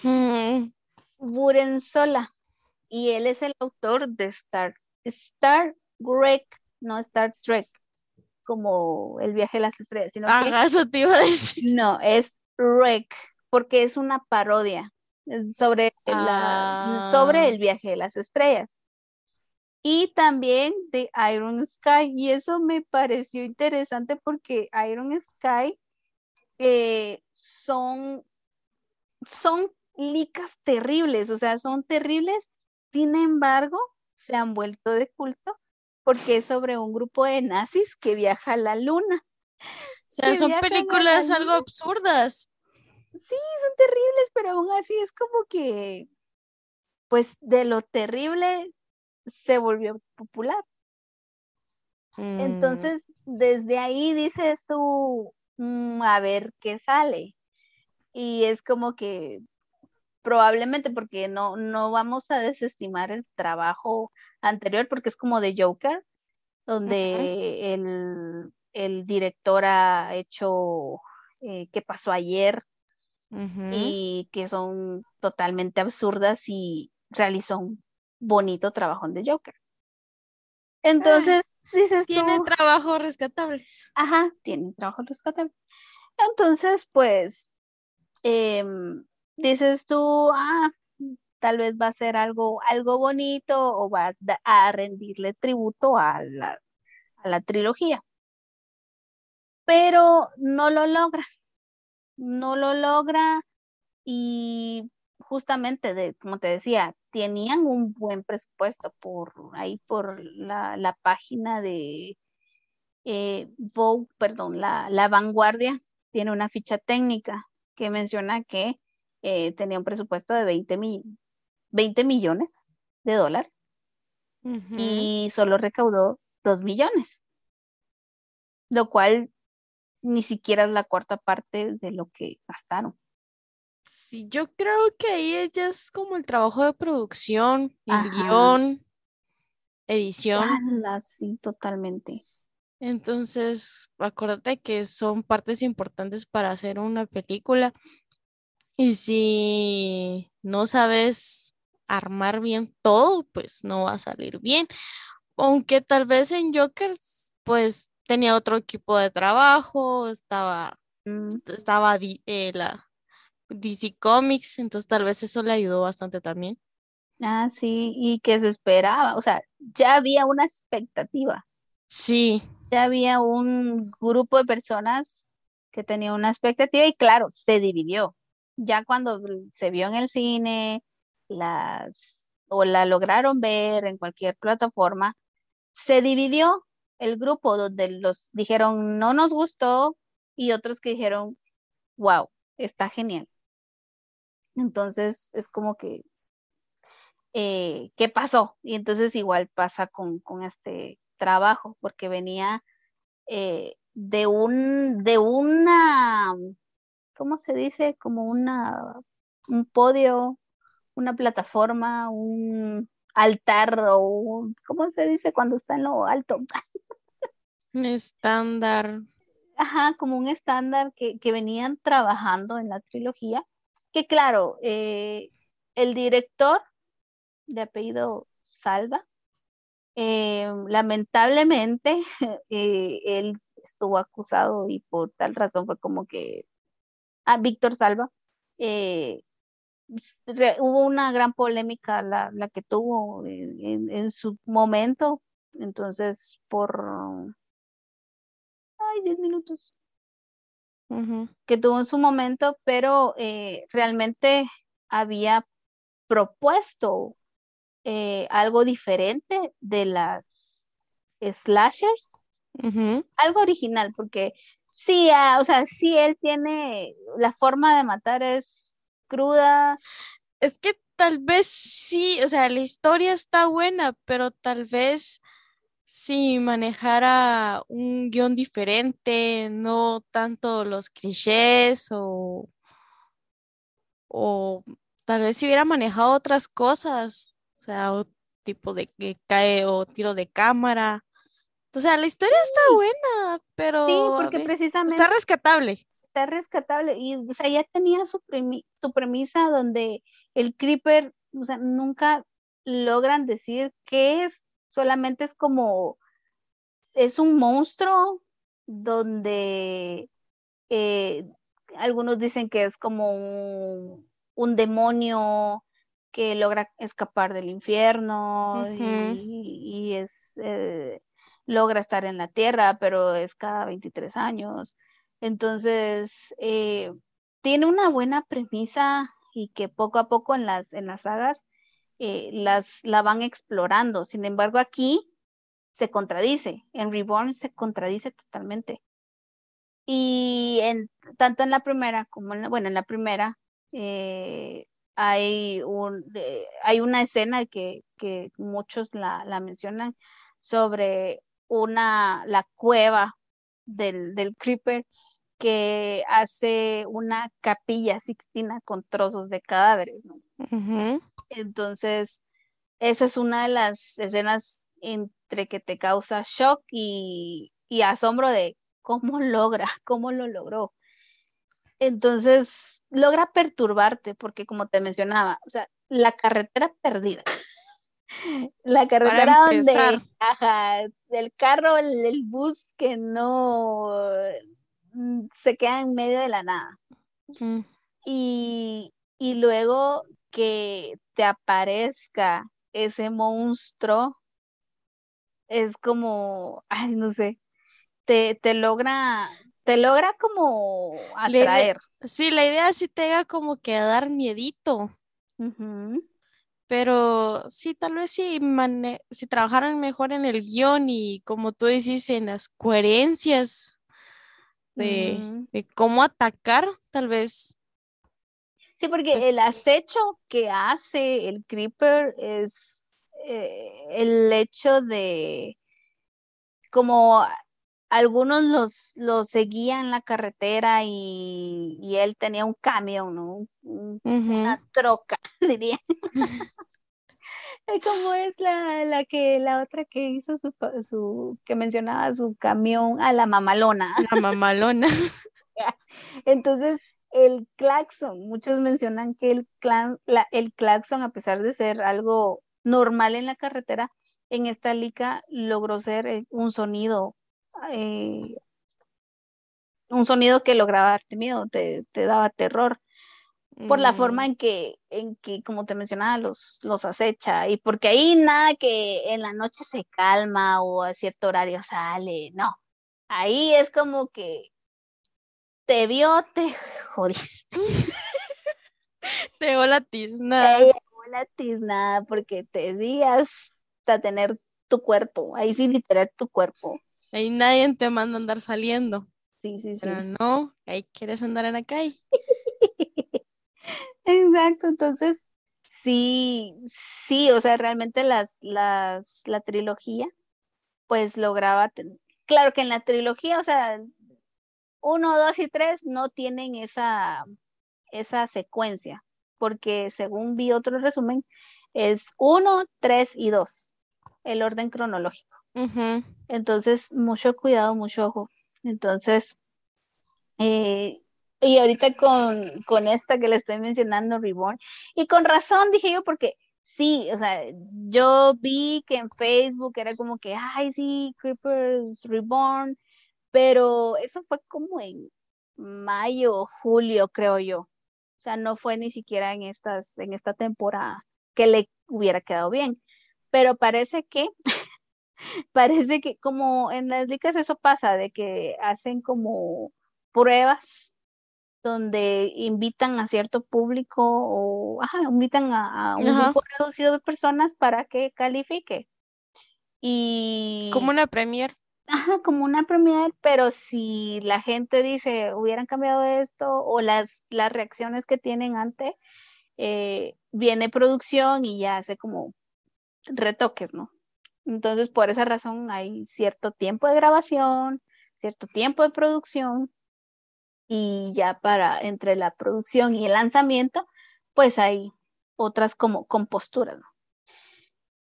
Mm, Burenzola y él es el autor de Star, Star Trek, no Star Trek, como el viaje a las estrellas, sino eso te iba a decir. No, es Rec, porque es una parodia sobre, la, sobre ah. el viaje de las estrellas. Y también de Iron Sky, y eso me pareció interesante porque Iron Sky eh, son, son licas terribles, o sea, son terribles, sin embargo, se han vuelto de culto porque es sobre un grupo de nazis que viaja a la luna. O sea, son películas algo absurdas. Sí, son terribles, pero aún así es como que, pues de lo terrible se volvió popular. Mm. Entonces, desde ahí dices tú, mm, a ver qué sale. Y es como que probablemente porque no, no vamos a desestimar el trabajo anterior porque es como de Joker, donde el, director ha hecho eh, qué pasó ayer y que son totalmente absurdas y realizó un bonito trabajo de Joker. Entonces, dices tiene trabajos rescatables. Ajá, tiene trabajos rescatables. Entonces, pues, em, dices tú, ah, tal vez va a ser algo, algo bonito o vas a rendirle tributo a la, a la trilogía. Pero no lo logra, no lo logra y justamente, de, como te decía, tenían un buen presupuesto por ahí, por la, página de eh, Vogue, perdón, la, la vanguardia, tiene una ficha técnica que menciona que eh, tenía un presupuesto de 20, 20 millones de dólares y solo recaudó 2 millones, lo cual ni siquiera es la cuarta parte de lo que gastaron. Sí, yo creo que ahí ella es como el trabajo de producción, el guion, edición. sí, totalmente. Entonces, acuérdate que son partes importantes para hacer una película y si no sabes armar bien todo, pues no va a salir bien. Aunque tal vez en Jokers, pues tenía otro equipo de trabajo, estaba, mm. estaba eh, la DC Comics, entonces tal vez eso le ayudó bastante también. Ah, sí, y que se esperaba, o sea, ya había una expectativa. Sí. Ya había un grupo de personas que tenía una expectativa y claro, se dividió ya cuando se vio en el cine, las o la lograron ver en cualquier plataforma, se dividió el grupo donde los dijeron no nos gustó y otros que dijeron wow, está genial. Entonces es como que, eh, ¿qué pasó? Y entonces igual pasa con, este trabajo, porque venía eh, de un, de una ¿cómo se dice? Como una, un podio, una plataforma, un altar o, ¿cómo se dice cuando está en lo alto? Un estándar. Ajá, como un estándar que, venían trabajando en la trilogía, que claro, eh, el director de apellido Salva, eh, lamentablemente eh, él estuvo acusado y por tal razón fue como que a Víctor Salva, hubo una gran polémica la, que tuvo en, su momento, entonces por, ay, 10 minutos, que tuvo en su momento, pero eh, realmente había propuesto eh, algo diferente de las slashers, algo original, porque Sí, ah, o sea, sí, él tiene, la forma de matar es cruda. Es que tal vez sí, o sea, la historia está buena, pero tal vez si manejara un guion diferente, no tanto los clichés o, o tal vez si hubiera manejado otras cosas, o sea, tipo de que cae o tiro de cámara o sea, la historia está buena, pero. Sí, porque precisamente. Está rescatable. Está rescatable. Y, o sea, ya tenía su, su premisa donde el creeper, o sea, nunca logran decir qué es, solamente es como, es un monstruo donde eh, algunos dicen que es como un, demonio que logra escapar del infierno y, es, eh, logra estar en la tierra, pero es cada 23 años. Entonces, eh, tiene una buena premisa y que poco a poco en las, en las sagas eh, las, la van explorando. Sin embargo, aquí se contradice, en Reborn se contradice totalmente. Y en, tanto en la primera como en la, bueno, en la primera eh, hay, un, hay una escena que, que muchos la, la, mencionan sobre una, la cueva del, del Creeper que hace una capilla sixtina con trozos de cadáveres, ¿no? Entonces, esa es una de las escenas entre que te causa shock y, y asombro de cómo logra, cómo lo logró. Entonces, logra perturbarte porque como te mencionaba, o sea, la carretera perdida. La carretera donde, ajá, el carro, el, bus que no se queda en medio de la nada. y, y luego que te aparezca ese monstruo es como, ay, no sé, te, te logra, te logra como atraer. sí, la idea sí te haga como que dar miedito. Pero sí, tal vez si, si trabajaran mejor en el guion y como tú dices, en las coherencias de, de cómo atacar, tal vez Sí, porque pues el acecho que hace el Creeper es eh, el hecho de como algunos los, los seguían en la carretera y, él tenía un camión, ¿no? Una troca, diría. como es la, la que la otra que hizo su, su que mencionaba su camión a la mamalona. La mamalona. Entonces, el claxon, muchos mencionan que el, el claxon, a pesar de ser algo normal en la carretera, en esta lica logró ser eh, un sonido, eh, un sonido que lograba darte miedo, te, daba terror, por la forma mm. en que, en que, como te mencionaba, los, los acecha, y porque ahí nada que en la noche se calma o a cierto horario sale, no, ahí es como que te vio, te jodiste. te dio la tiznada. Te dio la tiznada porque te días a tener tu cuerpo, ahí sí literal tu cuerpo. Ahí nadie te manda a andar saliendo. Sí, sí, sí. Pero no, ahí quieres andar en la calle. Exacto, entonces sí, sí, o sea, realmente las, las, la trilogía, pues lograba, claro que en la trilogía, o sea, uno, dos y tres no tienen esa, esa secuencia, porque según vi otro resumen, es uno, tres y dos, el orden cronológico. Entonces, mucho cuidado, mucho ojo. Entonces, eh, y ahorita con, con esta que le estoy mencionando, Reborn, y con razón dije yo, porque sí, o sea, yo vi que en Facebook era como que, ay, sí, Creepers Reborn, pero eso fue como en mayo, julio, creo yo. O sea, no fue ni siquiera en estas, en esta temporada que le hubiera quedado bien. Pero parece que, parece que como en las licas eso pasa, de que hacen como pruebas donde invitan a cierto público o ajá, invitan a, un grupo reducido de personas para que califique. Y como una premier. Ajá, como una premier, pero si la gente dice, hubieran cambiado esto, o las, las reacciones que tienen antes, eh, viene producción y ya hace como retoques, ¿no? Entonces, por esa razón hay cierto tiempo de grabación, cierto tiempo de producción, y ya para entre la producción y el lanzamiento, pues hay otras como composturas, ¿no?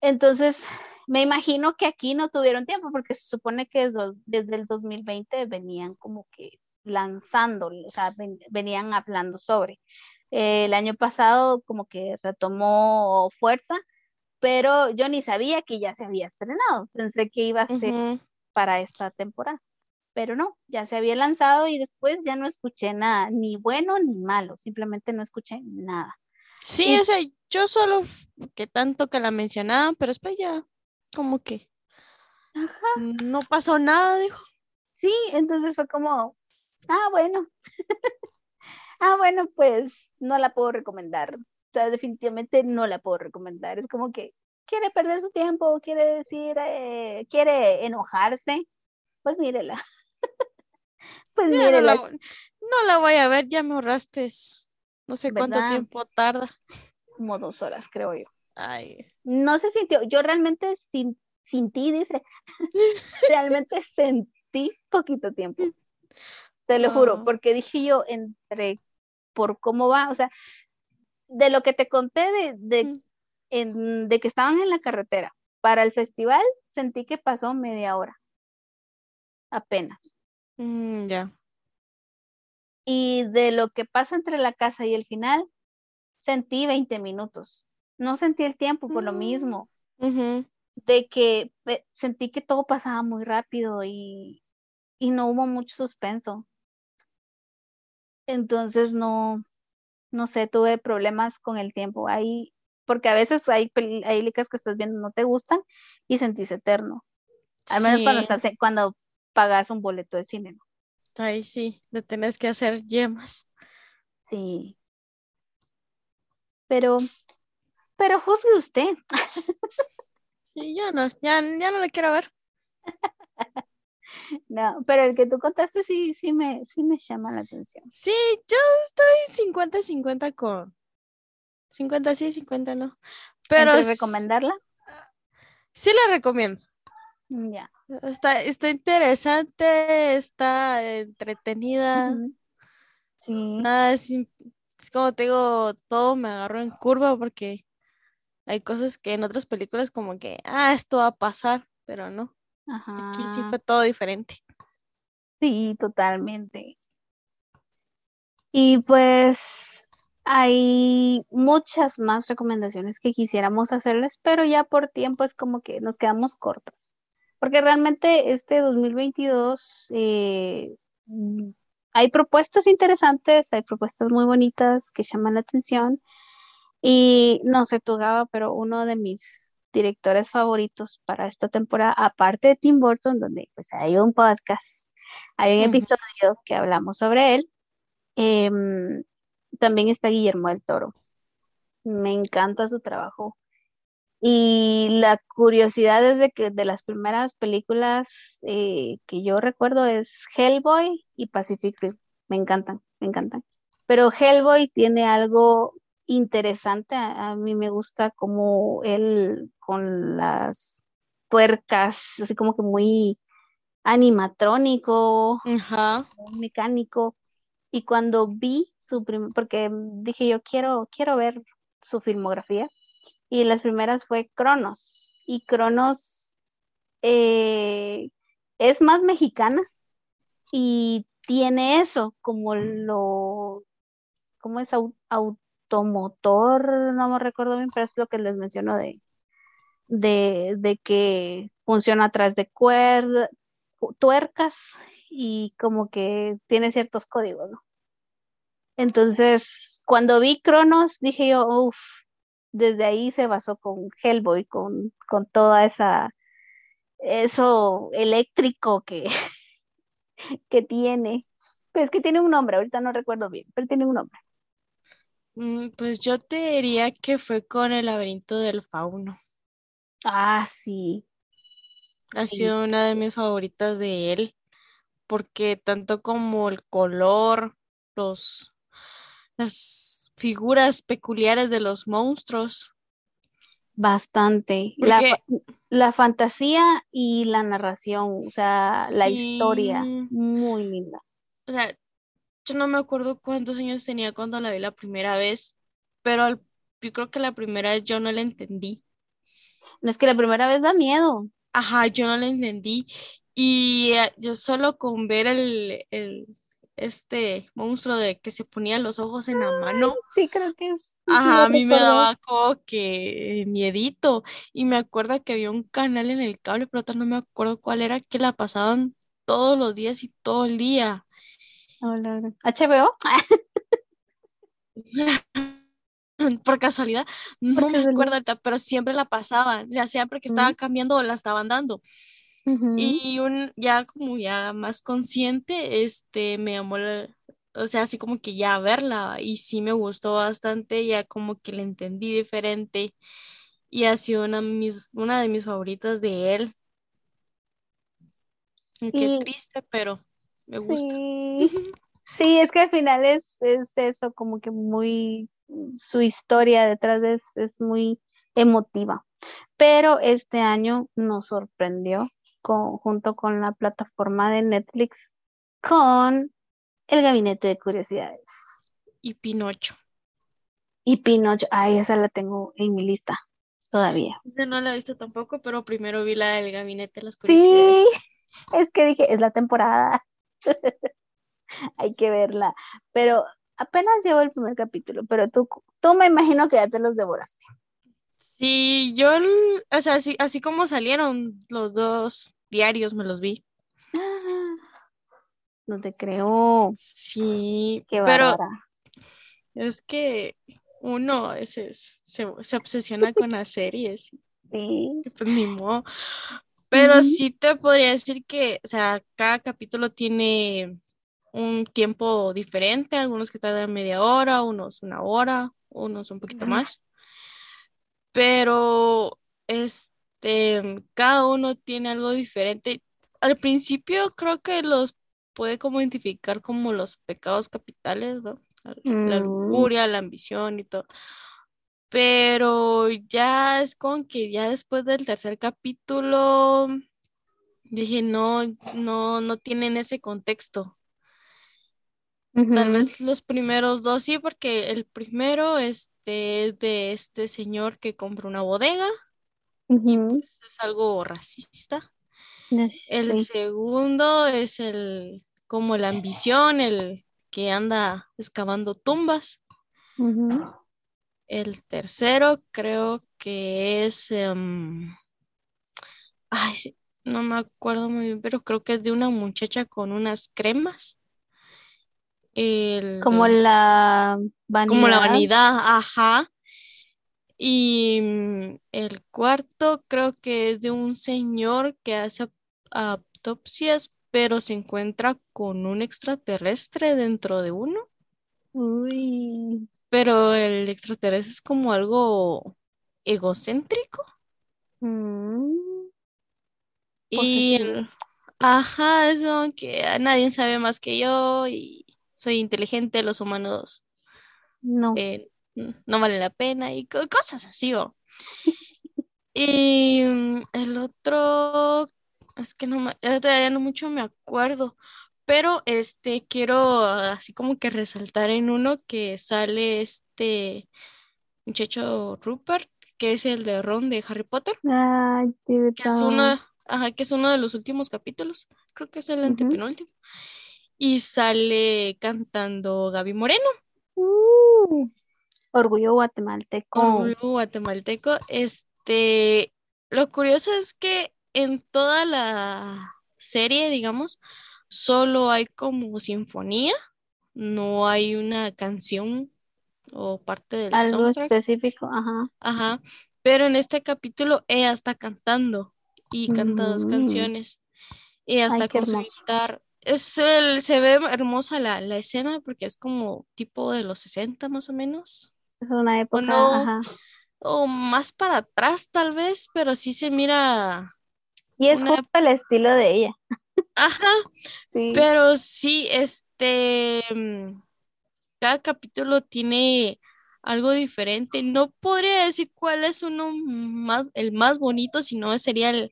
Entonces, me imagino que aquí no tuvieron tiempo porque se supone que desde, el 2020 venían como que lanzando, o sea, venían hablando sobre. el año pasado como que retomó fuerza, pero yo ni sabía que ya se había estrenado. Pensé que iba a ser para esta temporada, pero no, ya se había lanzado y después ya no escuché nada, ni bueno ni malo, simplemente no escuché nada. Sí, o sea, yo solo que tanto que la mencionaban, pero después ya como que no pasó nada, dijo. Sí, entonces fue como, ah, bueno. ah, bueno, pues no la puedo recomendar. O sea, definitivamente no la puedo recomendar. Es como que quiere perder su tiempo, quiere decir, eh, quiere enojarse, pues mírela. pues mírela. No la, voy a ver, ya me ahorraste. No sé cuánto tiempo tarda. Como dos horas, creo yo. Ay. No se sintió, yo realmente sin, ti, dice, realmente sentí poquito tiempo. Te lo juro, porque dije yo, entre por cómo va, o sea, de lo que te conté de, de, en, de que estaban en la carretera para el festival, sentí que pasó media hora. Apenas. Mm, ya. Y de lo que pasa entre la casa y el final, sentí 20 minutos. No sentí el tiempo por lo mm, mismo. De que sentí que todo pasaba muy rápido y, y no hubo mucho suspenso. Entonces no, no sé, tuve problemas con el tiempo. Ahí, porque a veces hay, hay licas que estás viendo no te gustan y sentís eterno. Al menos cuando pagas un boleto de cine. ¿no? Ahí sí, le tenés que hacer yemas. Sí. Pero, pero juzgue usted. sí, yo no, ya, ya no le quiero ver. No, pero el que tú contaste sí, sí me, sí me llama la atención. Sí, yo estoy 50-50 con 50 sí, 50 no. Pero recomendarla? Sí la recomiendo. Ya. Está, está interesante, está entretenida. Sí. Nada, es, es, como te digo, todo me agarró en curva porque hay cosas que en otras películas como que, ah, esto va a pasar, pero no. Aquí sí fue todo diferente. Sí, totalmente. Y pues hay muchas más recomendaciones que quisiéramos hacerles, pero ya por tiempo es como que nos quedamos cortos. Porque realmente este 2022 eh, hay propuestas interesantes, hay propuestas muy bonitas que llaman la atención. Y no sé tú, Gaba, pero uno de mis directores favoritos para esta temporada, aparte de Tim Burton, donde pues hay un podcast, hay un episodio que hablamos sobre él, em, también está Guillermo del Toro. Me encanta su trabajo. Y la curiosidad es de que de las primeras películas eh, que yo recuerdo es Hellboy y Pacific Rim. Me encantan, me encantan. Pero Hellboy tiene algo interesante. A, mí me gusta como él con las tuercas, así como que muy animatrónico, mecánico. Y cuando vi su primer, porque dije yo quiero, quiero ver su filmografía. Y las primeras fue Cronos. Y Cronos eh, es más mexicana y tiene eso como lo, como es auto automotor, no me recuerdo bien, pero es lo que les menciono de, de, que funciona a través de cuerdas, tuercas y como que tiene ciertos códigos, ¿no? Entonces, cuando vi Cronos, dije yo, uff, desde ahí se basó con Hellboy, con, con toda esa, eso eléctrico que, que tiene. Pues que tiene un nombre, ahorita no recuerdo bien, pero tiene un nombre. Mm, pues yo te diría que fue con el laberinto del fauno. Ah, sí. Ha sido una de mis favoritas de él, porque tanto como el color, los, las figuras peculiares de los monstruos. Bastante. La, la, fantasía y la narración, o sea, la historia, muy linda. O sea, yo no me acuerdo cuántos años tenía cuando la vi la primera vez, pero yo creo que la primera vez yo no la entendí. No es que la primera vez da miedo. Ajá, yo no la entendí. Y eh, yo solo con ver el, este monstruo de que se ponía los ojos en la mano. Sí, creo que es. Ajá, a mí me daba como que miedito. Y me acuerdo que había un canal en el cable, pero no me acuerdo cuál era, que la pasaban todos los días y todo el día. Hola, ¿HBO? Por casualidad, no me acuerdo, pero siempre la pasaban, ya sea porque estaba cambiando o la estaban dando. Y un, ya como ya más consciente, este, me llamó, o sea, así como que ya verla y sí me gustó bastante, ya como que la entendí diferente y ha sido una, mis, una de mis favoritas de él. Qué triste, pero me gusta. Sí. sí, es que al final es, es eso, como que muy, su historia detrás de es, es muy emotiva. Pero este año nos sorprendió junto con la plataforma de Netflix con El Gabinete de Curiosidades. Y Pinocho. Y Pinocho, ay, esa la tengo en mi lista todavía. Esa no la he visto tampoco, pero primero vi la del Gabinete de las Curiosidades. Sí, es que dije, es la temporada. Hay que verla. Pero apenas llevo el primer capítulo, pero tú, tú me imagino que ya te los devoraste. Sí, yo, o sea, así, así como salieron los dos diarios me los vi. No te creo. Sí, pero es que uno ese se, obsesiona con las series. Sí. Pues ni modo. Pero sí te podría decir que, o sea, cada capítulo tiene un tiempo diferente, algunos que tardan media hora, unos una hora, unos un poquito más. Pero es este, cada uno tiene algo diferente. Al principio creo que los puede como identificar como los pecados capitales, ¿no? La mm. lujuria, la ambición y todo. Pero ya es con que ya después del tercer capítulo dije, no, no, no tienen ese contexto. Tal vez los primeros dos sí, porque el primero este, es de este señor que compra una bodega es algo racista. El segundo es el como la ambición, el que anda excavando tumbas. El tercero creo que es, em, ay, no me acuerdo muy bien, pero creo que es de una muchacha con unas cremas. como la vanidad. Como la vanidad, ajá. Y mm, el cuarto creo que es de un señor que hace autopsias, pero se encuentra con un extraterrestre dentro de uno. Uy. Pero el extraterrestre es como algo egocéntrico. Mm. Y el, ajá, eso que nadie sabe más que yo y soy inteligente, los humanos no. Eh, no vale la pena y cosas así. y mm, el otro, es que no, todavía no mucho me acuerdo, pero este quiero así como que resaltar en uno que sale este muchacho Rupert, que es el de Ron de Harry Potter. que es uno, que es uno de los últimos capítulos, creo que es el antepenúltimo. Y sale cantando Gaby Moreno. Uh. Orgullo guatemalteco. Orgullo guatemalteco. Este, lo curioso es que en toda la serie, digamos, solo hay como sinfonía, no hay una canción o parte del Algo específico, ajá. Ajá. Pero en este capítulo ella está cantando y canta dos mm. canciones. Y hasta con su Es el, se ve hermosa la, la, escena porque es como tipo de los 60 más o menos. Es una época, o más para atrás tal vez, pero sí se mira. Y es justo el estilo de ella. Ajá. Sí. Pero sí, este. Mm, cada capítulo tiene algo diferente. No podría decir cuál es uno más, el más bonito, sino sería el,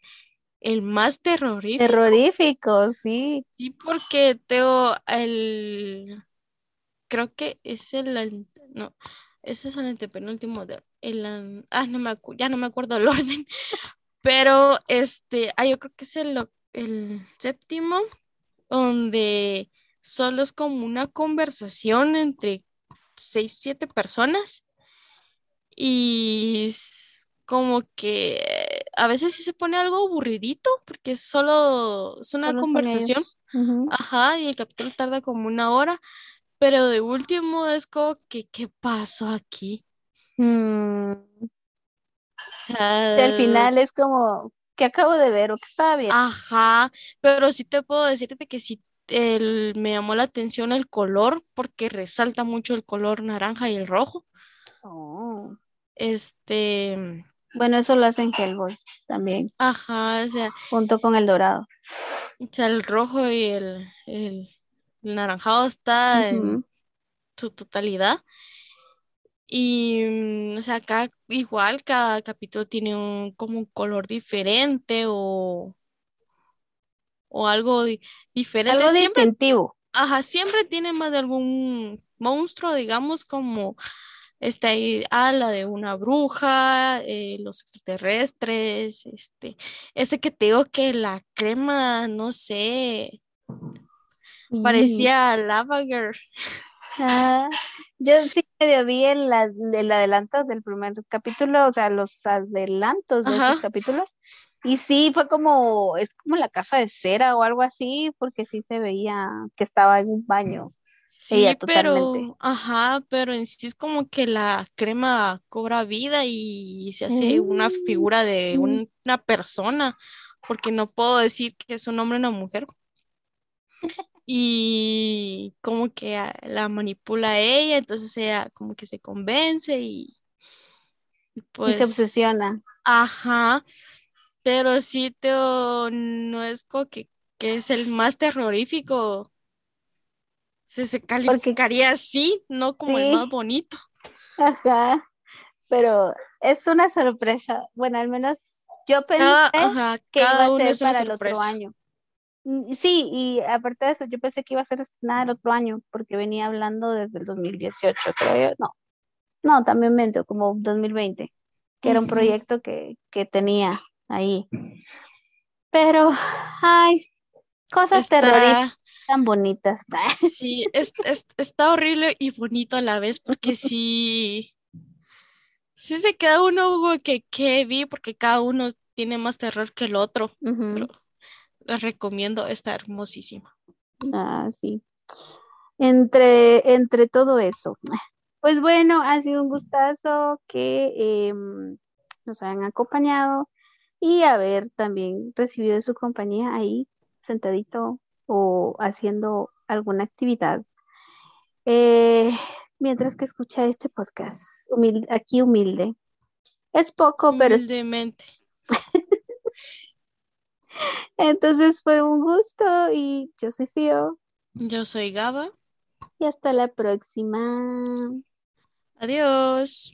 el más terrorífico. Terrorífico, sí. Sí, porque Teo, el creo que es el no, ese es el antepenúltimo de el, ah, no me ya no me acuerdo el orden, pero este, ah, yo creo que es el, el séptimo, donde solo es como una conversación entre seis, siete personas y como que a veces sí se pone algo aburridito porque solo es una conversación. Ajá, y el capítulo tarda como una hora, pero de último es como que, ¿qué pasó aquí? Mm. al final es como, que acabo de ver o que estaba bien. Ajá, pero sí te puedo decirte que sí el, me llamó la atención el color porque resalta mucho el color naranja y el rojo. Oh. Este. Bueno, eso lo hacen Hellboy también. Ajá, o sea. Junto con el dorado. O sea, el rojo y el, el, naranjado está en su totalidad. Y, mm, o sea, acá igual cada capítulo tiene un, como un color diferente o, o algo diferente. Algo distintivo. Ajá, siempre tiene más de algún monstruo, digamos, como esta ah, la de una bruja, eh, los extraterrestres, este, ese que te digo que la crema, no sé, parecía Lava Girl. Ah, yo sí medio vi el, el, adelanto del primer capítulo, o sea, los adelantos de los capítulos. Y sí, fue como, es como la casa de cera o algo así, porque sí se veía que estaba en un baño. Sí, pero, ajá, pero en sí es como que la crema cobra vida y se hace una figura de mm. una persona, porque no puedo decir que es un hombre o una mujer. y como que la manipula a ella, entonces ella como que se convence y, pues... Y se obsesiona. Ajá, pero sí te, no es como que, es el más terrorífico. Se, se calificaría así, no como el más bonito. Ajá, pero es una sorpresa. Bueno, al menos yo pensé que iba a ser para el otro año. Mm, sí, y aparte de eso, yo pensé que iba a ser estrenada el otro año, porque venía hablando desde el 2018, creo yo. No, no, también me como 2020, que era un proyecto que, tenía ahí. Pero, ay, cosas terroríficas tan bonitas. Sí, es, está horrible y bonito a la vez, porque sí, sí se queda uno que, que vi, porque cada uno tiene más terror que el otro recomiendo, está hermosísima. Ah, sí. Entre, entre todo eso. Pues bueno, ha sido un gustazo que em, nos hayan acompañado y haber también recibido su compañía ahí sentadito o haciendo alguna actividad. Eh, mientras que escucha este podcast, aquí humilde. Es poco, pero... Humildemente. Entonces fue un gusto y yo soy Fío. Yo soy Gaba. Y hasta la próxima. Adiós.